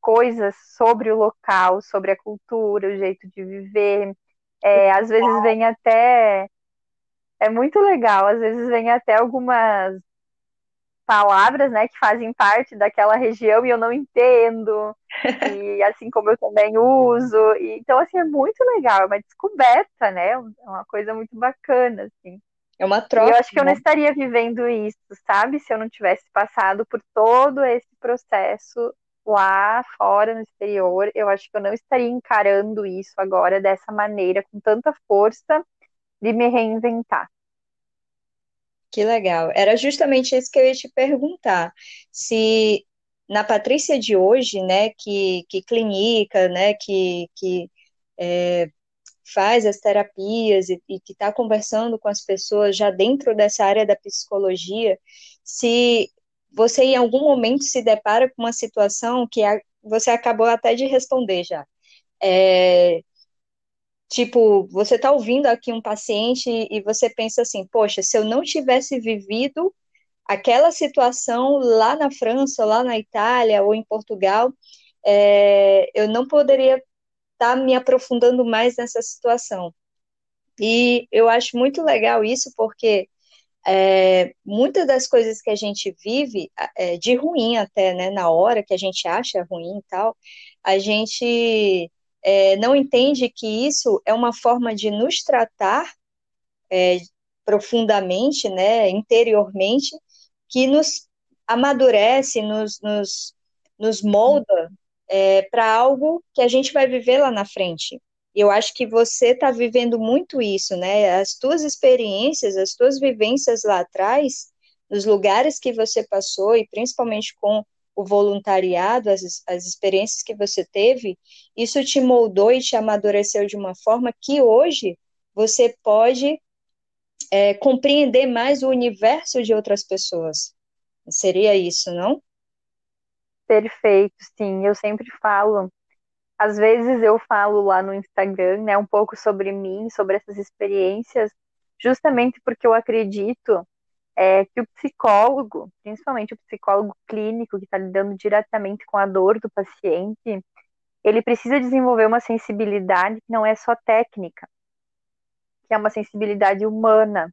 coisas sobre o local, sobre a cultura, o jeito de viver. É, às vezes vem até. É muito legal, às vezes vem até algumas palavras, né, que fazem parte daquela região e eu não entendo. E *laughs* assim como eu também uso. E, então, assim, é muito legal, é uma descoberta, né? É uma coisa muito bacana, assim. É uma troca. E eu acho que eu não né? estaria vivendo isso, sabe? Se eu não tivesse passado por todo esse processo lá fora, no exterior, eu acho que eu não estaria encarando isso agora dessa maneira, com tanta força de me reinventar. Que legal. Era justamente isso que eu ia te perguntar. Se na Patrícia de hoje, né, que, que clinica, né, que, que é, faz as terapias e, e que está conversando com as pessoas já dentro dessa área da psicologia, se você em algum momento se depara com uma situação que a, você acabou até de responder já. É, tipo, você está ouvindo aqui um paciente e você pensa assim, poxa, se eu não tivesse vivido aquela situação lá na França, lá na Itália ou em Portugal, é, eu não poderia tá me aprofundando mais nessa situação. E eu acho muito legal isso, porque é, muitas das coisas que a gente vive, é, de ruim até, né, na hora que a gente acha ruim e tal, a gente é, não entende que isso é uma forma de nos tratar é, profundamente, né, interiormente, que nos amadurece, nos, nos, nos molda é, para algo que a gente vai viver lá na frente. Eu acho que você está vivendo muito isso, né? As tuas experiências, as tuas vivências lá atrás, nos lugares que você passou e principalmente com o voluntariado, as, as experiências que você teve, isso te moldou e te amadureceu de uma forma que hoje você pode é, compreender mais o universo de outras pessoas. Seria isso, não? Perfeito, sim. Eu sempre falo. Às vezes eu falo lá no Instagram, né, um pouco sobre mim, sobre essas experiências, justamente porque eu acredito é, que o psicólogo, principalmente o psicólogo clínico que está lidando diretamente com a dor do paciente, ele precisa desenvolver uma sensibilidade que não é só técnica, que é uma sensibilidade humana.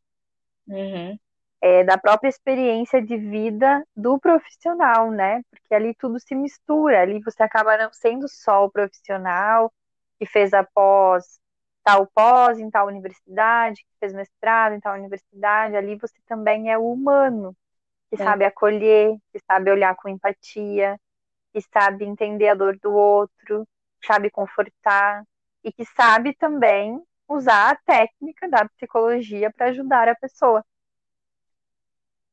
Uhum é, da própria experiência de vida do profissional, né? Porque ali tudo se mistura, ali você acaba não sendo só o profissional, que fez a pós, tal pós em tal universidade, que fez mestrado em tal universidade, ali você também é o humano, que é. sabe acolher, que sabe olhar com empatia, que sabe entender a dor do outro, sabe confortar e que sabe também usar a técnica da psicologia para ajudar a pessoa.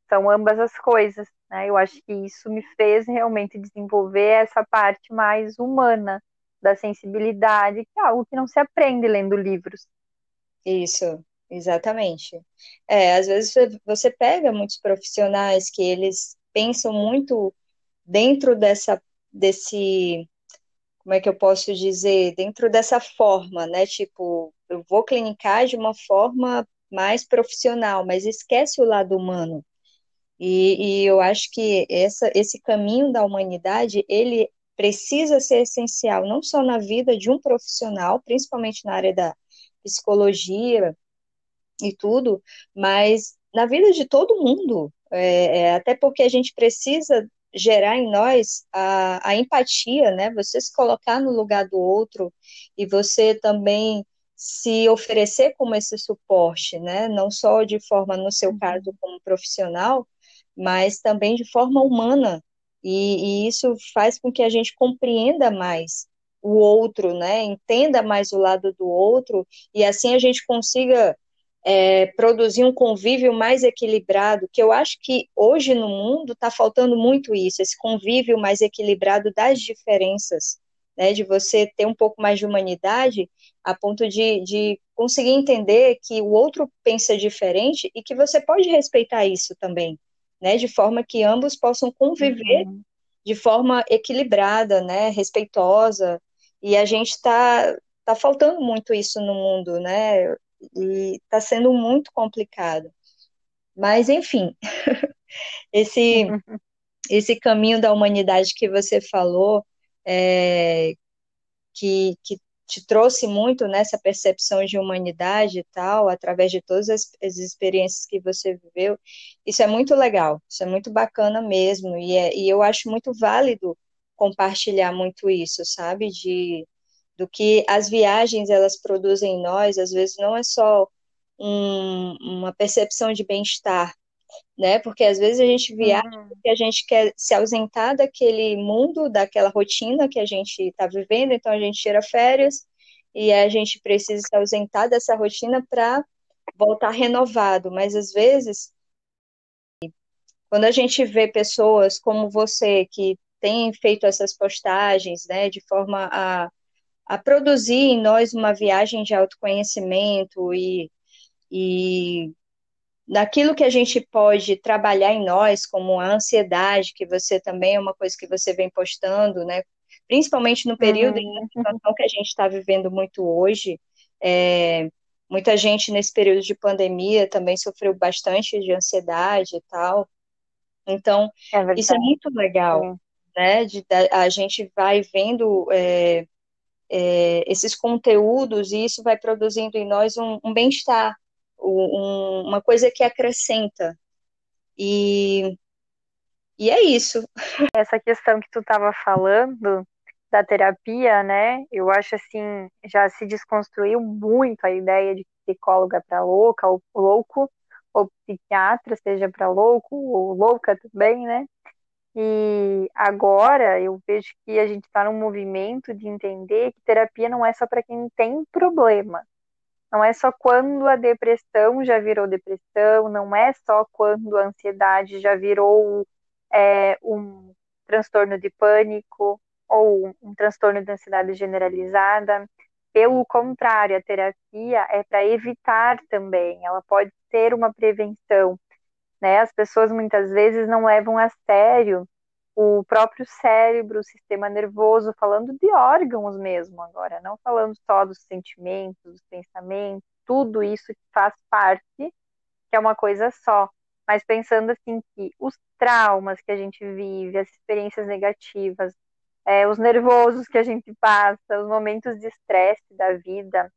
São ambas as coisas, né? Eu acho que isso me fez realmente desenvolver essa parte mais humana da sensibilidade, que é algo que não se aprende lendo livros. Isso, exatamente. É, às vezes você pega muitos profissionais que eles pensam muito dentro dessa desse como é que eu posso dizer, dentro dessa forma, né? Tipo, eu vou clinicar de uma forma mais profissional, mas esquece o lado humano. E, e eu acho que essa, esse caminho da humanidade, ele precisa ser essencial, não só na vida de um profissional, principalmente na área da psicologia e tudo, mas na vida de todo mundo. É, é, até porque a gente precisa gerar em nós a, a empatia, né? Você se colocar no lugar do outro e você também se oferecer como esse suporte, né? Não só de forma, no seu uhum. caso, como profissional, mas também de forma humana. E, e isso faz com que a gente compreenda mais o outro, né? Entenda mais o lado do outro e assim a gente consiga é, produzir um convívio mais equilibrado, que eu acho que hoje no mundo está faltando muito isso, esse convívio mais equilibrado das diferenças, né, de você ter um pouco mais de humanidade, a ponto de, de conseguir entender que o outro pensa diferente e que você pode respeitar isso também, né, de forma que ambos possam conviver uhum. de forma equilibrada, né, respeitosa, e a gente está tá faltando muito isso no mundo, né? e está sendo muito complicado. Mas, enfim, *laughs* esse, esse caminho da humanidade que você falou, é, que, que te trouxe muito nessa percepção de humanidade e tal, através de todas as, as, experiências que você viveu, isso é muito legal, isso é muito bacana mesmo, e, é, e eu acho muito válido compartilhar muito isso, sabe, de do que as viagens elas produzem em nós, às vezes não é só um, uma percepção de bem-estar, né? Porque às vezes a gente viaja uhum. porque a gente quer se ausentar daquele mundo, daquela rotina que a gente está vivendo, então a gente tira férias e a gente precisa se ausentar dessa rotina para voltar renovado, mas às vezes quando a gente vê pessoas como você que tem feito essas postagens, né, de forma a a produzir em nós uma viagem de autoconhecimento e, e naquilo que a gente pode trabalhar em nós, como a ansiedade, que você também é uma coisa que você vem postando, né? Principalmente no período uhum. situação que a gente está vivendo muito hoje. É, muita gente nesse período de pandemia também sofreu bastante de ansiedade e tal. Então, é isso é muito legal, né? De, a gente vai vendo é, é, esses conteúdos e isso vai produzindo em nós um, um bem-estar, um, uma coisa que acrescenta. E, e é isso. *laughs* Essa questão que tu estava falando da terapia, né? Eu acho assim, já se desconstruiu muito a ideia de psicóloga para louca ou louco, ou psiquiatra seja para louco ou louca também, né? E agora eu vejo que a gente está num movimento de entender que terapia não é só para quem tem problema. Não é só quando a depressão já virou depressão, não é só quando a ansiedade já virou é, um transtorno de pânico ou um transtorno de ansiedade generalizada. Pelo contrário, a terapia é para evitar também, ela pode ser uma prevenção né? As pessoas muitas vezes não levam a sério o próprio cérebro, o sistema nervoso, falando de órgãos mesmo agora, não falando só dos sentimentos, dos pensamentos, tudo isso que faz parte, que é uma coisa só, mas pensando assim que os traumas que a gente vive, as experiências negativas, é, os nervosos que a gente passa, os momentos de estresse da vida,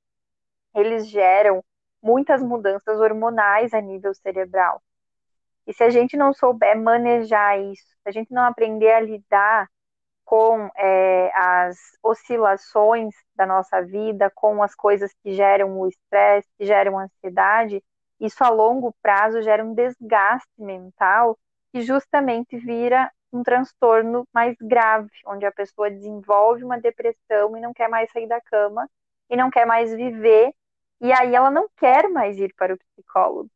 eles geram muitas mudanças hormonais a nível cerebral. E se a gente não souber manejar isso, se a gente não aprender a lidar com é, as oscilações da nossa vida, com as coisas que geram o estresse, que geram ansiedade, isso a longo prazo gera um desgaste mental que justamente vira um transtorno mais grave, onde a pessoa desenvolve uma depressão e não quer mais sair da cama e não quer mais viver, e aí ela não quer mais ir para o psicólogo.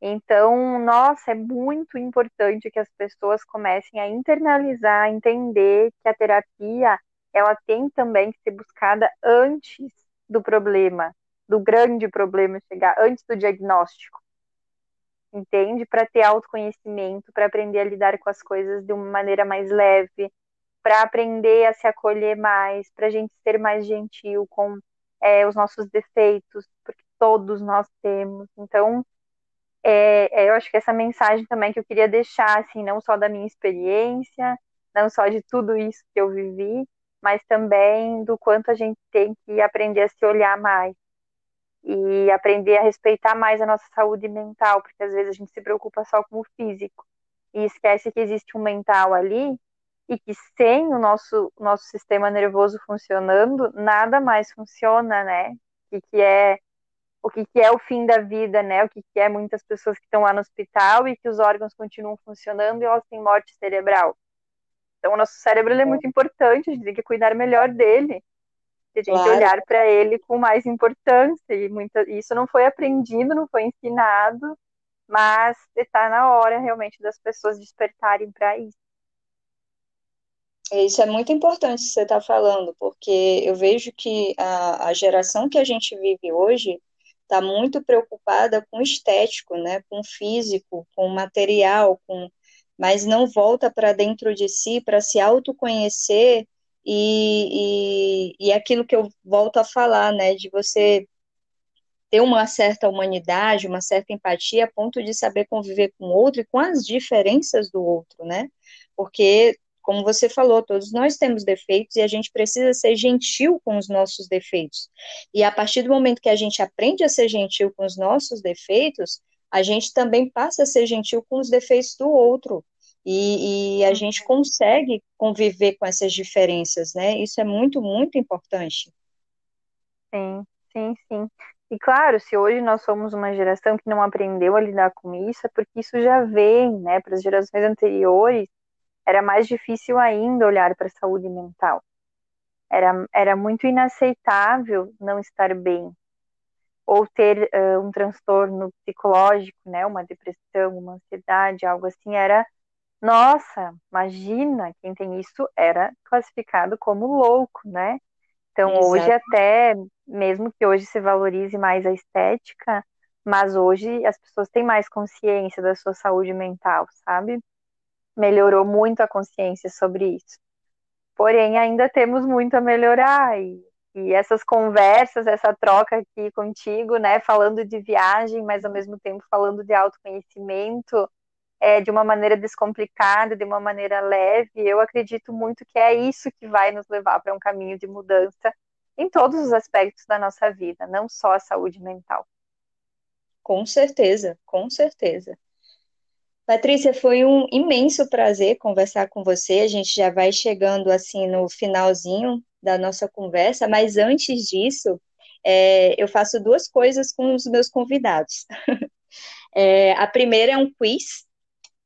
Então, nossa, é muito importante que as pessoas comecem a internalizar, a entender que a terapia, ela tem também que ser buscada antes do problema, do grande problema chegar, antes do diagnóstico. Entende? Para ter autoconhecimento, para aprender a lidar com as coisas de uma maneira mais leve, para aprender a se acolher mais, para a gente ser mais gentil com é, os nossos defeitos, porque todos nós temos. Então, é, é, eu acho que essa mensagem também que eu queria deixar, assim, não só da minha experiência, não só de tudo isso que eu vivi, mas também do quanto a gente tem que aprender a se olhar mais e aprender a respeitar mais a nossa saúde mental, porque às vezes a gente se preocupa só com o físico e esquece que existe um mental ali e que sem o nosso, nosso sistema nervoso funcionando, nada mais funciona, né? E que é o que, que é o fim da vida, né? O que, que é muitas pessoas que estão lá no hospital e que os órgãos continuam funcionando e elas têm morte cerebral. Então, o nosso cérebro é muito importante, a gente tem que cuidar melhor dele. A gente claro. olhar para ele com mais importância. E muita, isso não foi aprendido, não foi ensinado, mas está na hora realmente das pessoas despertarem para isso. Isso é muito importante que você está falando, porque eu vejo que a, a geração que a gente vive hoje está muito preocupada com o estético, né, com o físico, com o material, com, mas não volta para dentro de si para se autoconhecer e, e, e aquilo que eu volto a falar, né, de você ter uma certa humanidade, uma certa empatia, a ponto de saber conviver com o outro e com as diferenças do outro, né? Porque como você falou, todos nós temos defeitos e a gente precisa ser gentil com os nossos defeitos. E a partir do momento que a gente aprende a ser gentil com os nossos defeitos, a gente também passa a ser gentil com os defeitos do outro. E, e a gente consegue conviver com essas diferenças, né? Isso é muito, muito importante. Sim, sim, sim. E claro, se hoje nós somos uma geração que não aprendeu a lidar com isso, é porque isso já vem, né, para as gerações anteriores, era mais difícil ainda olhar para a saúde mental. Era, era muito inaceitável não estar bem, ou ter uh, um transtorno psicológico, né, uma depressão, uma ansiedade, algo assim, era, nossa, imagina, quem tem isso era classificado como louco, né? Então, Exato. hoje até, mesmo que hoje se valorize mais a estética, mas hoje as pessoas têm mais consciência da sua saúde mental, sabe? Melhorou muito a consciência sobre isso. Porém, ainda temos muito a melhorar e, e essas conversas, essa troca aqui contigo, né, falando de viagem, mas ao mesmo tempo falando de autoconhecimento, é, de uma maneira descomplicada, de uma maneira leve, eu acredito muito que é isso que vai nos levar para um caminho de mudança em todos os aspectos da nossa vida, não só a saúde mental. Com certeza, com certeza. Patrícia, foi um imenso prazer conversar com você. A gente já vai chegando assim no finalzinho da nossa conversa, mas antes disso, é, eu faço duas coisas com os meus convidados. *laughs* É, a primeira é um quiz,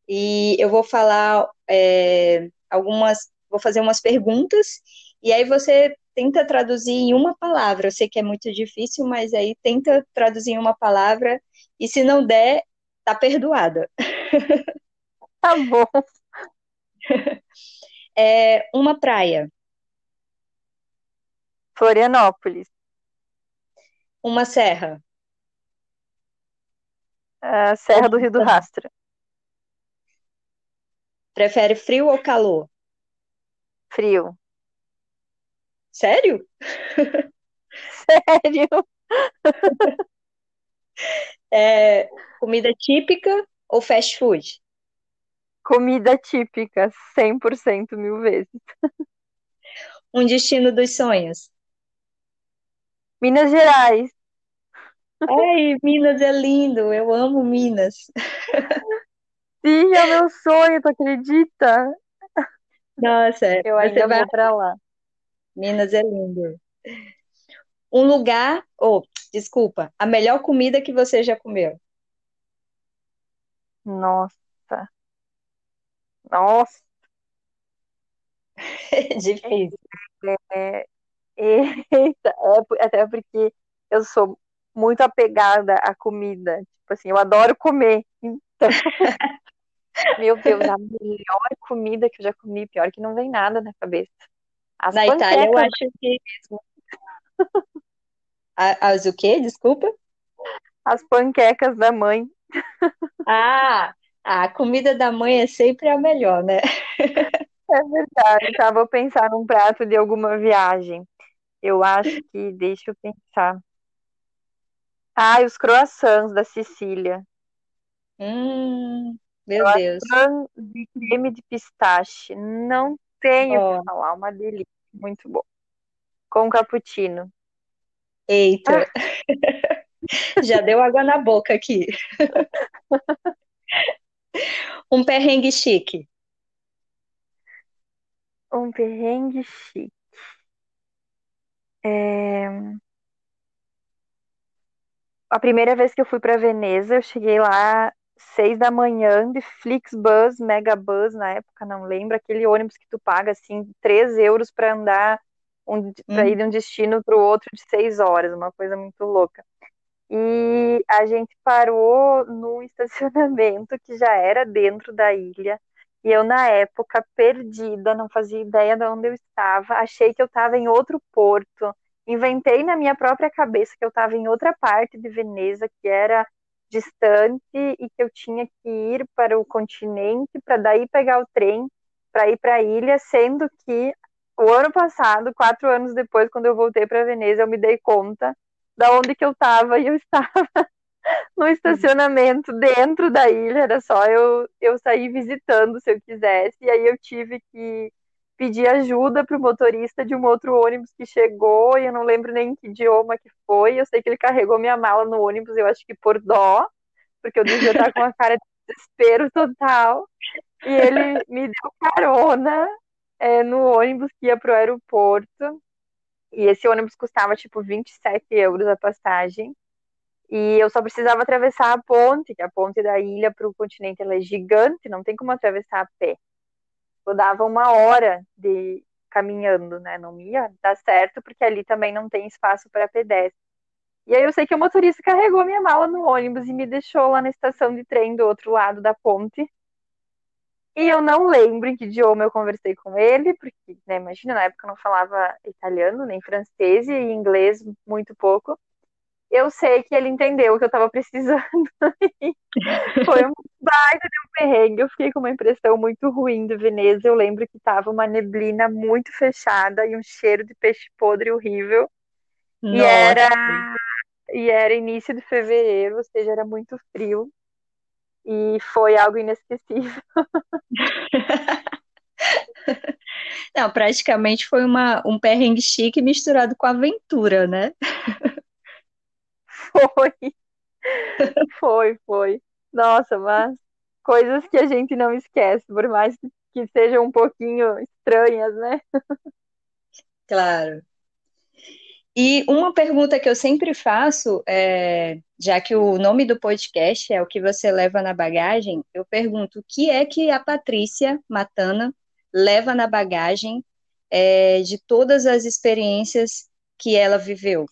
e eu vou falar é, algumas, vou fazer umas perguntas, e aí você tenta traduzir em uma palavra. Eu sei que é muito difícil, mas aí tenta traduzir em uma palavra, e se não der, tá perdoada. *laughs* *laughs* Tá bom. É uma praia. Florianópolis. Uma serra. A Serra do Rio do Rastro. Prefere frio ou calor? Frio. Sério? *laughs* Sério? *laughs* É, comida típica ou fast food? Comida típica, 100% mil vezes. Um destino dos sonhos? Minas Gerais. Ai, Minas é lindo, eu amo Minas. Sim, é meu sonho, tu acredita? Nossa, Eu ainda vai. vou para lá. Minas é lindo. Um lugar, ou, desculpa, a melhor comida que você já comeu. Nossa, nossa. *laughs* Difícil. É, é, por- até porque eu sou muito apegada à comida. Tipo assim, eu adoro comer. Então, *laughs* meu Deus, a melhor comida que eu já comi, pior que não vem nada na cabeça. As Na Itália, eu acho que. As o quê? Desculpa? As panquecas da mãe. Ah, a comida da mãe é sempre a melhor, né? É verdade, tá? Vou pensar num prato de alguma viagem. Eu acho que, deixa eu pensar. Ah, os croissants da Sicília. Hum, meu Deus. Croissant de creme de pistache. Não tenho o que falar, uma delícia. Muito bom. Com cappuccino. eita, *laughs* *laughs* já deu água na boca aqui. *laughs* Um perrengue chique. Um perrengue chique. É, A primeira vez que eu fui para Veneza, eu cheguei lá seis da manhã de Flixbus, Megabus na época, não lembro, aquele ônibus que tu paga assim três euros para andar um, para ir de um destino para o outro de seis horas, uma coisa muito louca. E a gente parou num estacionamento que já era dentro da ilha. E eu, na época, perdida, não fazia ideia de onde eu estava. Achei que eu estava em outro porto. Inventei na minha própria cabeça que eu estava em outra parte de Veneza, que era distante e que eu tinha que ir para o continente para daí pegar o trem para ir para a ilha, sendo que o ano passado, quatro anos depois, quando eu voltei para Veneza, eu me dei conta da onde que eu estava e eu *laughs* estava no estacionamento dentro da ilha, era só eu, eu sair visitando se eu quisesse, e aí eu tive que pedir ajuda para o motorista de um outro ônibus que chegou, e eu não lembro nem que idioma que foi, eu sei que ele carregou minha mala no ônibus, eu acho que por dó, porque eu devia estar com uma cara de desespero total, e ele me deu carona é, no ônibus que ia para o aeroporto, e esse ônibus custava tipo 27 euros a passagem. E eu só precisava atravessar a ponte, que a ponte da ilha para o continente ela é gigante, não tem como atravessar a pé. Eu dava uma hora de caminhando, né? Não ia dar certo, porque ali também não tem espaço para pedestre. E aí eu sei que o motorista carregou minha mala no ônibus e me deixou lá na estação de trem do outro lado da ponte. E eu não lembro em que idioma eu conversei com ele, porque, né, imagina, na época eu não falava italiano, nem francês e inglês muito pouco. Eu sei que ele entendeu o que eu estava precisando. *laughs* Foi um baita de um perrengue. Eu fiquei com uma impressão muito ruim de Veneza. Eu lembro que estava uma neblina muito fechada e um cheiro de peixe podre horrível. E nossa. era, e era início de fevereiro, ou seja, era muito frio. E foi algo inesquecível. *laughs* Não, praticamente foi uma, um perrengue chique misturado com aventura, né? Foi, foi, foi. Nossa, mas coisas que a gente não esquece, por mais que sejam um pouquinho estranhas, né? Claro. E uma pergunta que eu sempre faço, é, já que o nome do podcast é o que você leva na bagagem, eu pergunto o que é que a Patrícia Matana leva na bagagem é, de todas as experiências que ela viveu?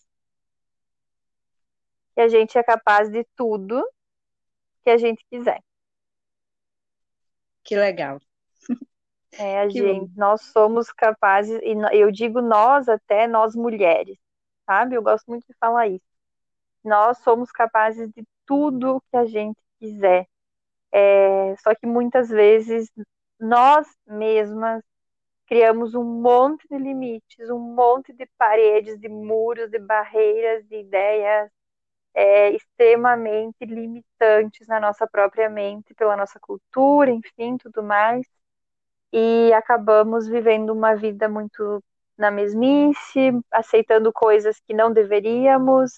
Que a gente é capaz de tudo que a gente quiser. Que legal. É, a *laughs* Que bom. gente, nós somos capazes, e eu digo nós até, nós mulheres, sabe? Eu gosto muito de falar isso. Nós somos capazes de tudo que a gente quiser. É, só que muitas vezes nós mesmas criamos um monte de limites, um monte de paredes, de muros, de barreiras, de ideias é, extremamente limitantes na nossa própria mente, pela nossa cultura, enfim, tudo mais. E acabamos vivendo uma vida muito na mesmice, aceitando coisas que não deveríamos,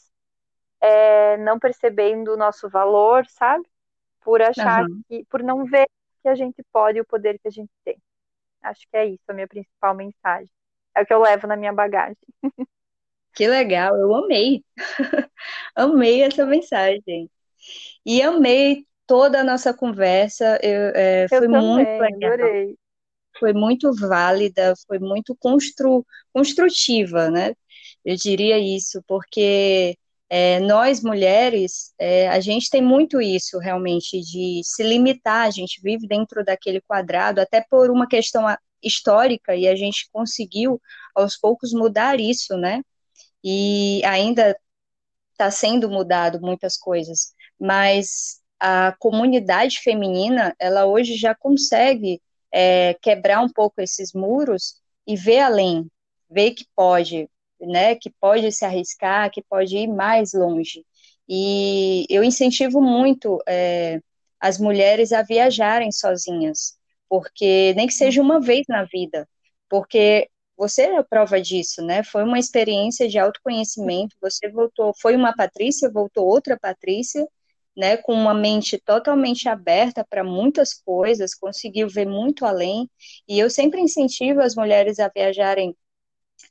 é, não percebendo o nosso valor, sabe? Por achar Aham. que, por não ver que a gente pode e o poder que a gente tem. Acho que é isso a minha principal mensagem. É o que eu levo na minha bagagem. *laughs* Que legal, eu amei. *laughs* amei essa mensagem. E amei toda a nossa conversa. Eu, é, foi também, muito legal. Adorei. Foi muito válida, foi muito constru, construtiva, né? Eu diria isso, porque é, nós mulheres, é, a gente tem muito isso realmente de se limitar, a gente vive dentro daquele quadrado, até por uma questão histórica, e a gente conseguiu aos poucos mudar isso, né? E ainda está sendo mudado muitas coisas, mas a comunidade feminina, ela hoje já consegue é, quebrar um pouco esses muros e ver além, ver que pode, né, que pode se arriscar, que pode ir mais longe. E eu incentivo muito é, as mulheres a viajarem sozinhas, porque nem que seja uma vez na vida, porque você é a prova disso, né? Foi uma experiência de autoconhecimento. Você voltou, foi uma Patrícia, voltou outra Patrícia, né? Com uma mente totalmente aberta para muitas coisas, conseguiu ver muito além. E eu sempre incentivo as mulheres a viajarem,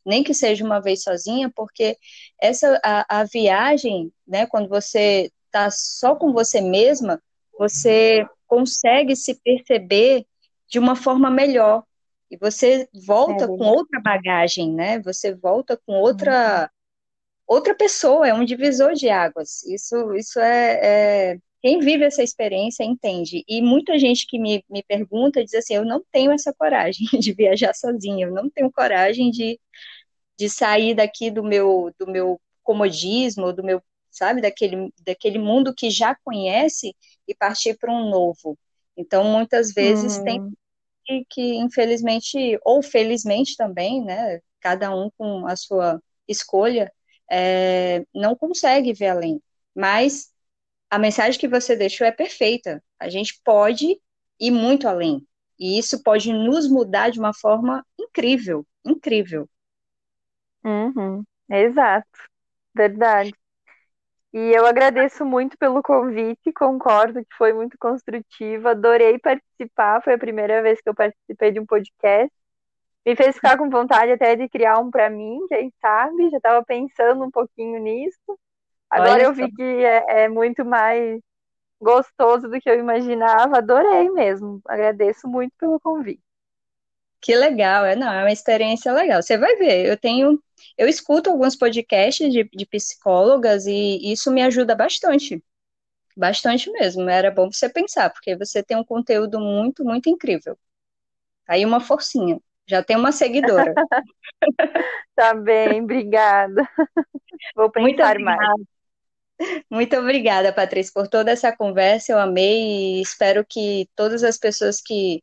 nem que seja uma vez sozinha, porque essa a, a viagem, né? Quando você está só com você mesma, você consegue se perceber de uma forma melhor, e você volta é com outra bagagem, né? Você volta com outra uhum. Outra pessoa, é um divisor de águas. Isso, isso é, é, quem vive essa experiência entende. E muita gente que me, me pergunta diz assim: eu não tenho essa coragem *laughs* de viajar sozinha, eu não tenho coragem de, de sair daqui do meu do meu comodismo, do meu sabe daquele daquele mundo que já conhece e partir para um novo. Então, muitas vezes tem que, que infelizmente, ou felizmente também, né, cada um com a sua escolha, é, não consegue ver além. Mas a mensagem que você deixou é perfeita. A gente pode ir muito além. E isso pode nos mudar de uma forma incrível, incrível. Uhum, exato, verdade. E eu agradeço muito pelo convite, concordo que foi muito construtivo, adorei participar, foi a primeira vez que eu participei de um podcast. Me fez ficar com vontade até de criar um para mim, quem sabe, já estava pensando um pouquinho nisso. Agora Olha eu vi que é, é muito mais gostoso do que eu imaginava, adorei mesmo. Agradeço muito pelo convite. Que legal, é não, é uma experiência legal. Você vai ver, eu tenho, eu escuto alguns podcasts de, de psicólogas e isso me ajuda bastante. Bastante mesmo. Era bom você pensar, porque você tem um conteúdo muito, muito incrível. Aí uma forcinha. Já tem uma seguidora. *laughs* tá bem, obrigada. Vou pensar muito mais. Muito obrigada, Patrícia, por toda essa conversa. Eu amei e espero que todas as pessoas que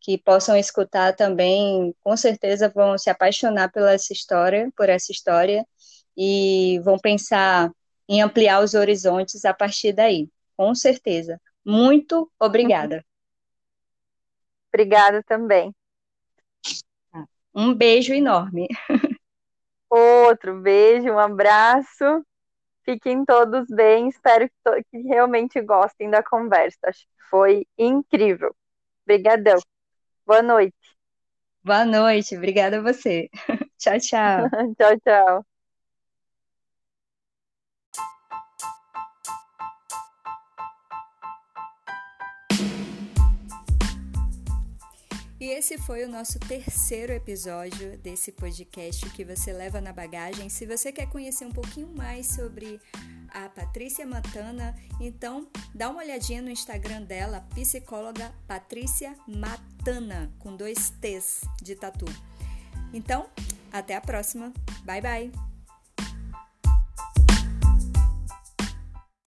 que possam escutar também, com certeza vão se apaixonar pela essa história, por essa história, e vão pensar em ampliar os horizontes a partir daí, com certeza. Muito obrigada. Obrigada também. Um beijo enorme. Outro beijo, um abraço. Fiquem todos bem. Espero que, que realmente gostem da conversa. Acho que foi incrível. Obrigadão. Boa noite. Boa noite, obrigada a você. *laughs* tchau, tchau. *laughs* tchau, tchau. E esse foi o nosso terceiro episódio desse podcast que você leva na bagagem. Se você quer conhecer um pouquinho mais sobre a Patrícia Matana, então dá uma olhadinha no Instagram dela, psicóloga Patrícia Matana, com dois T's de tatu. Então, até a próxima. Bye bye!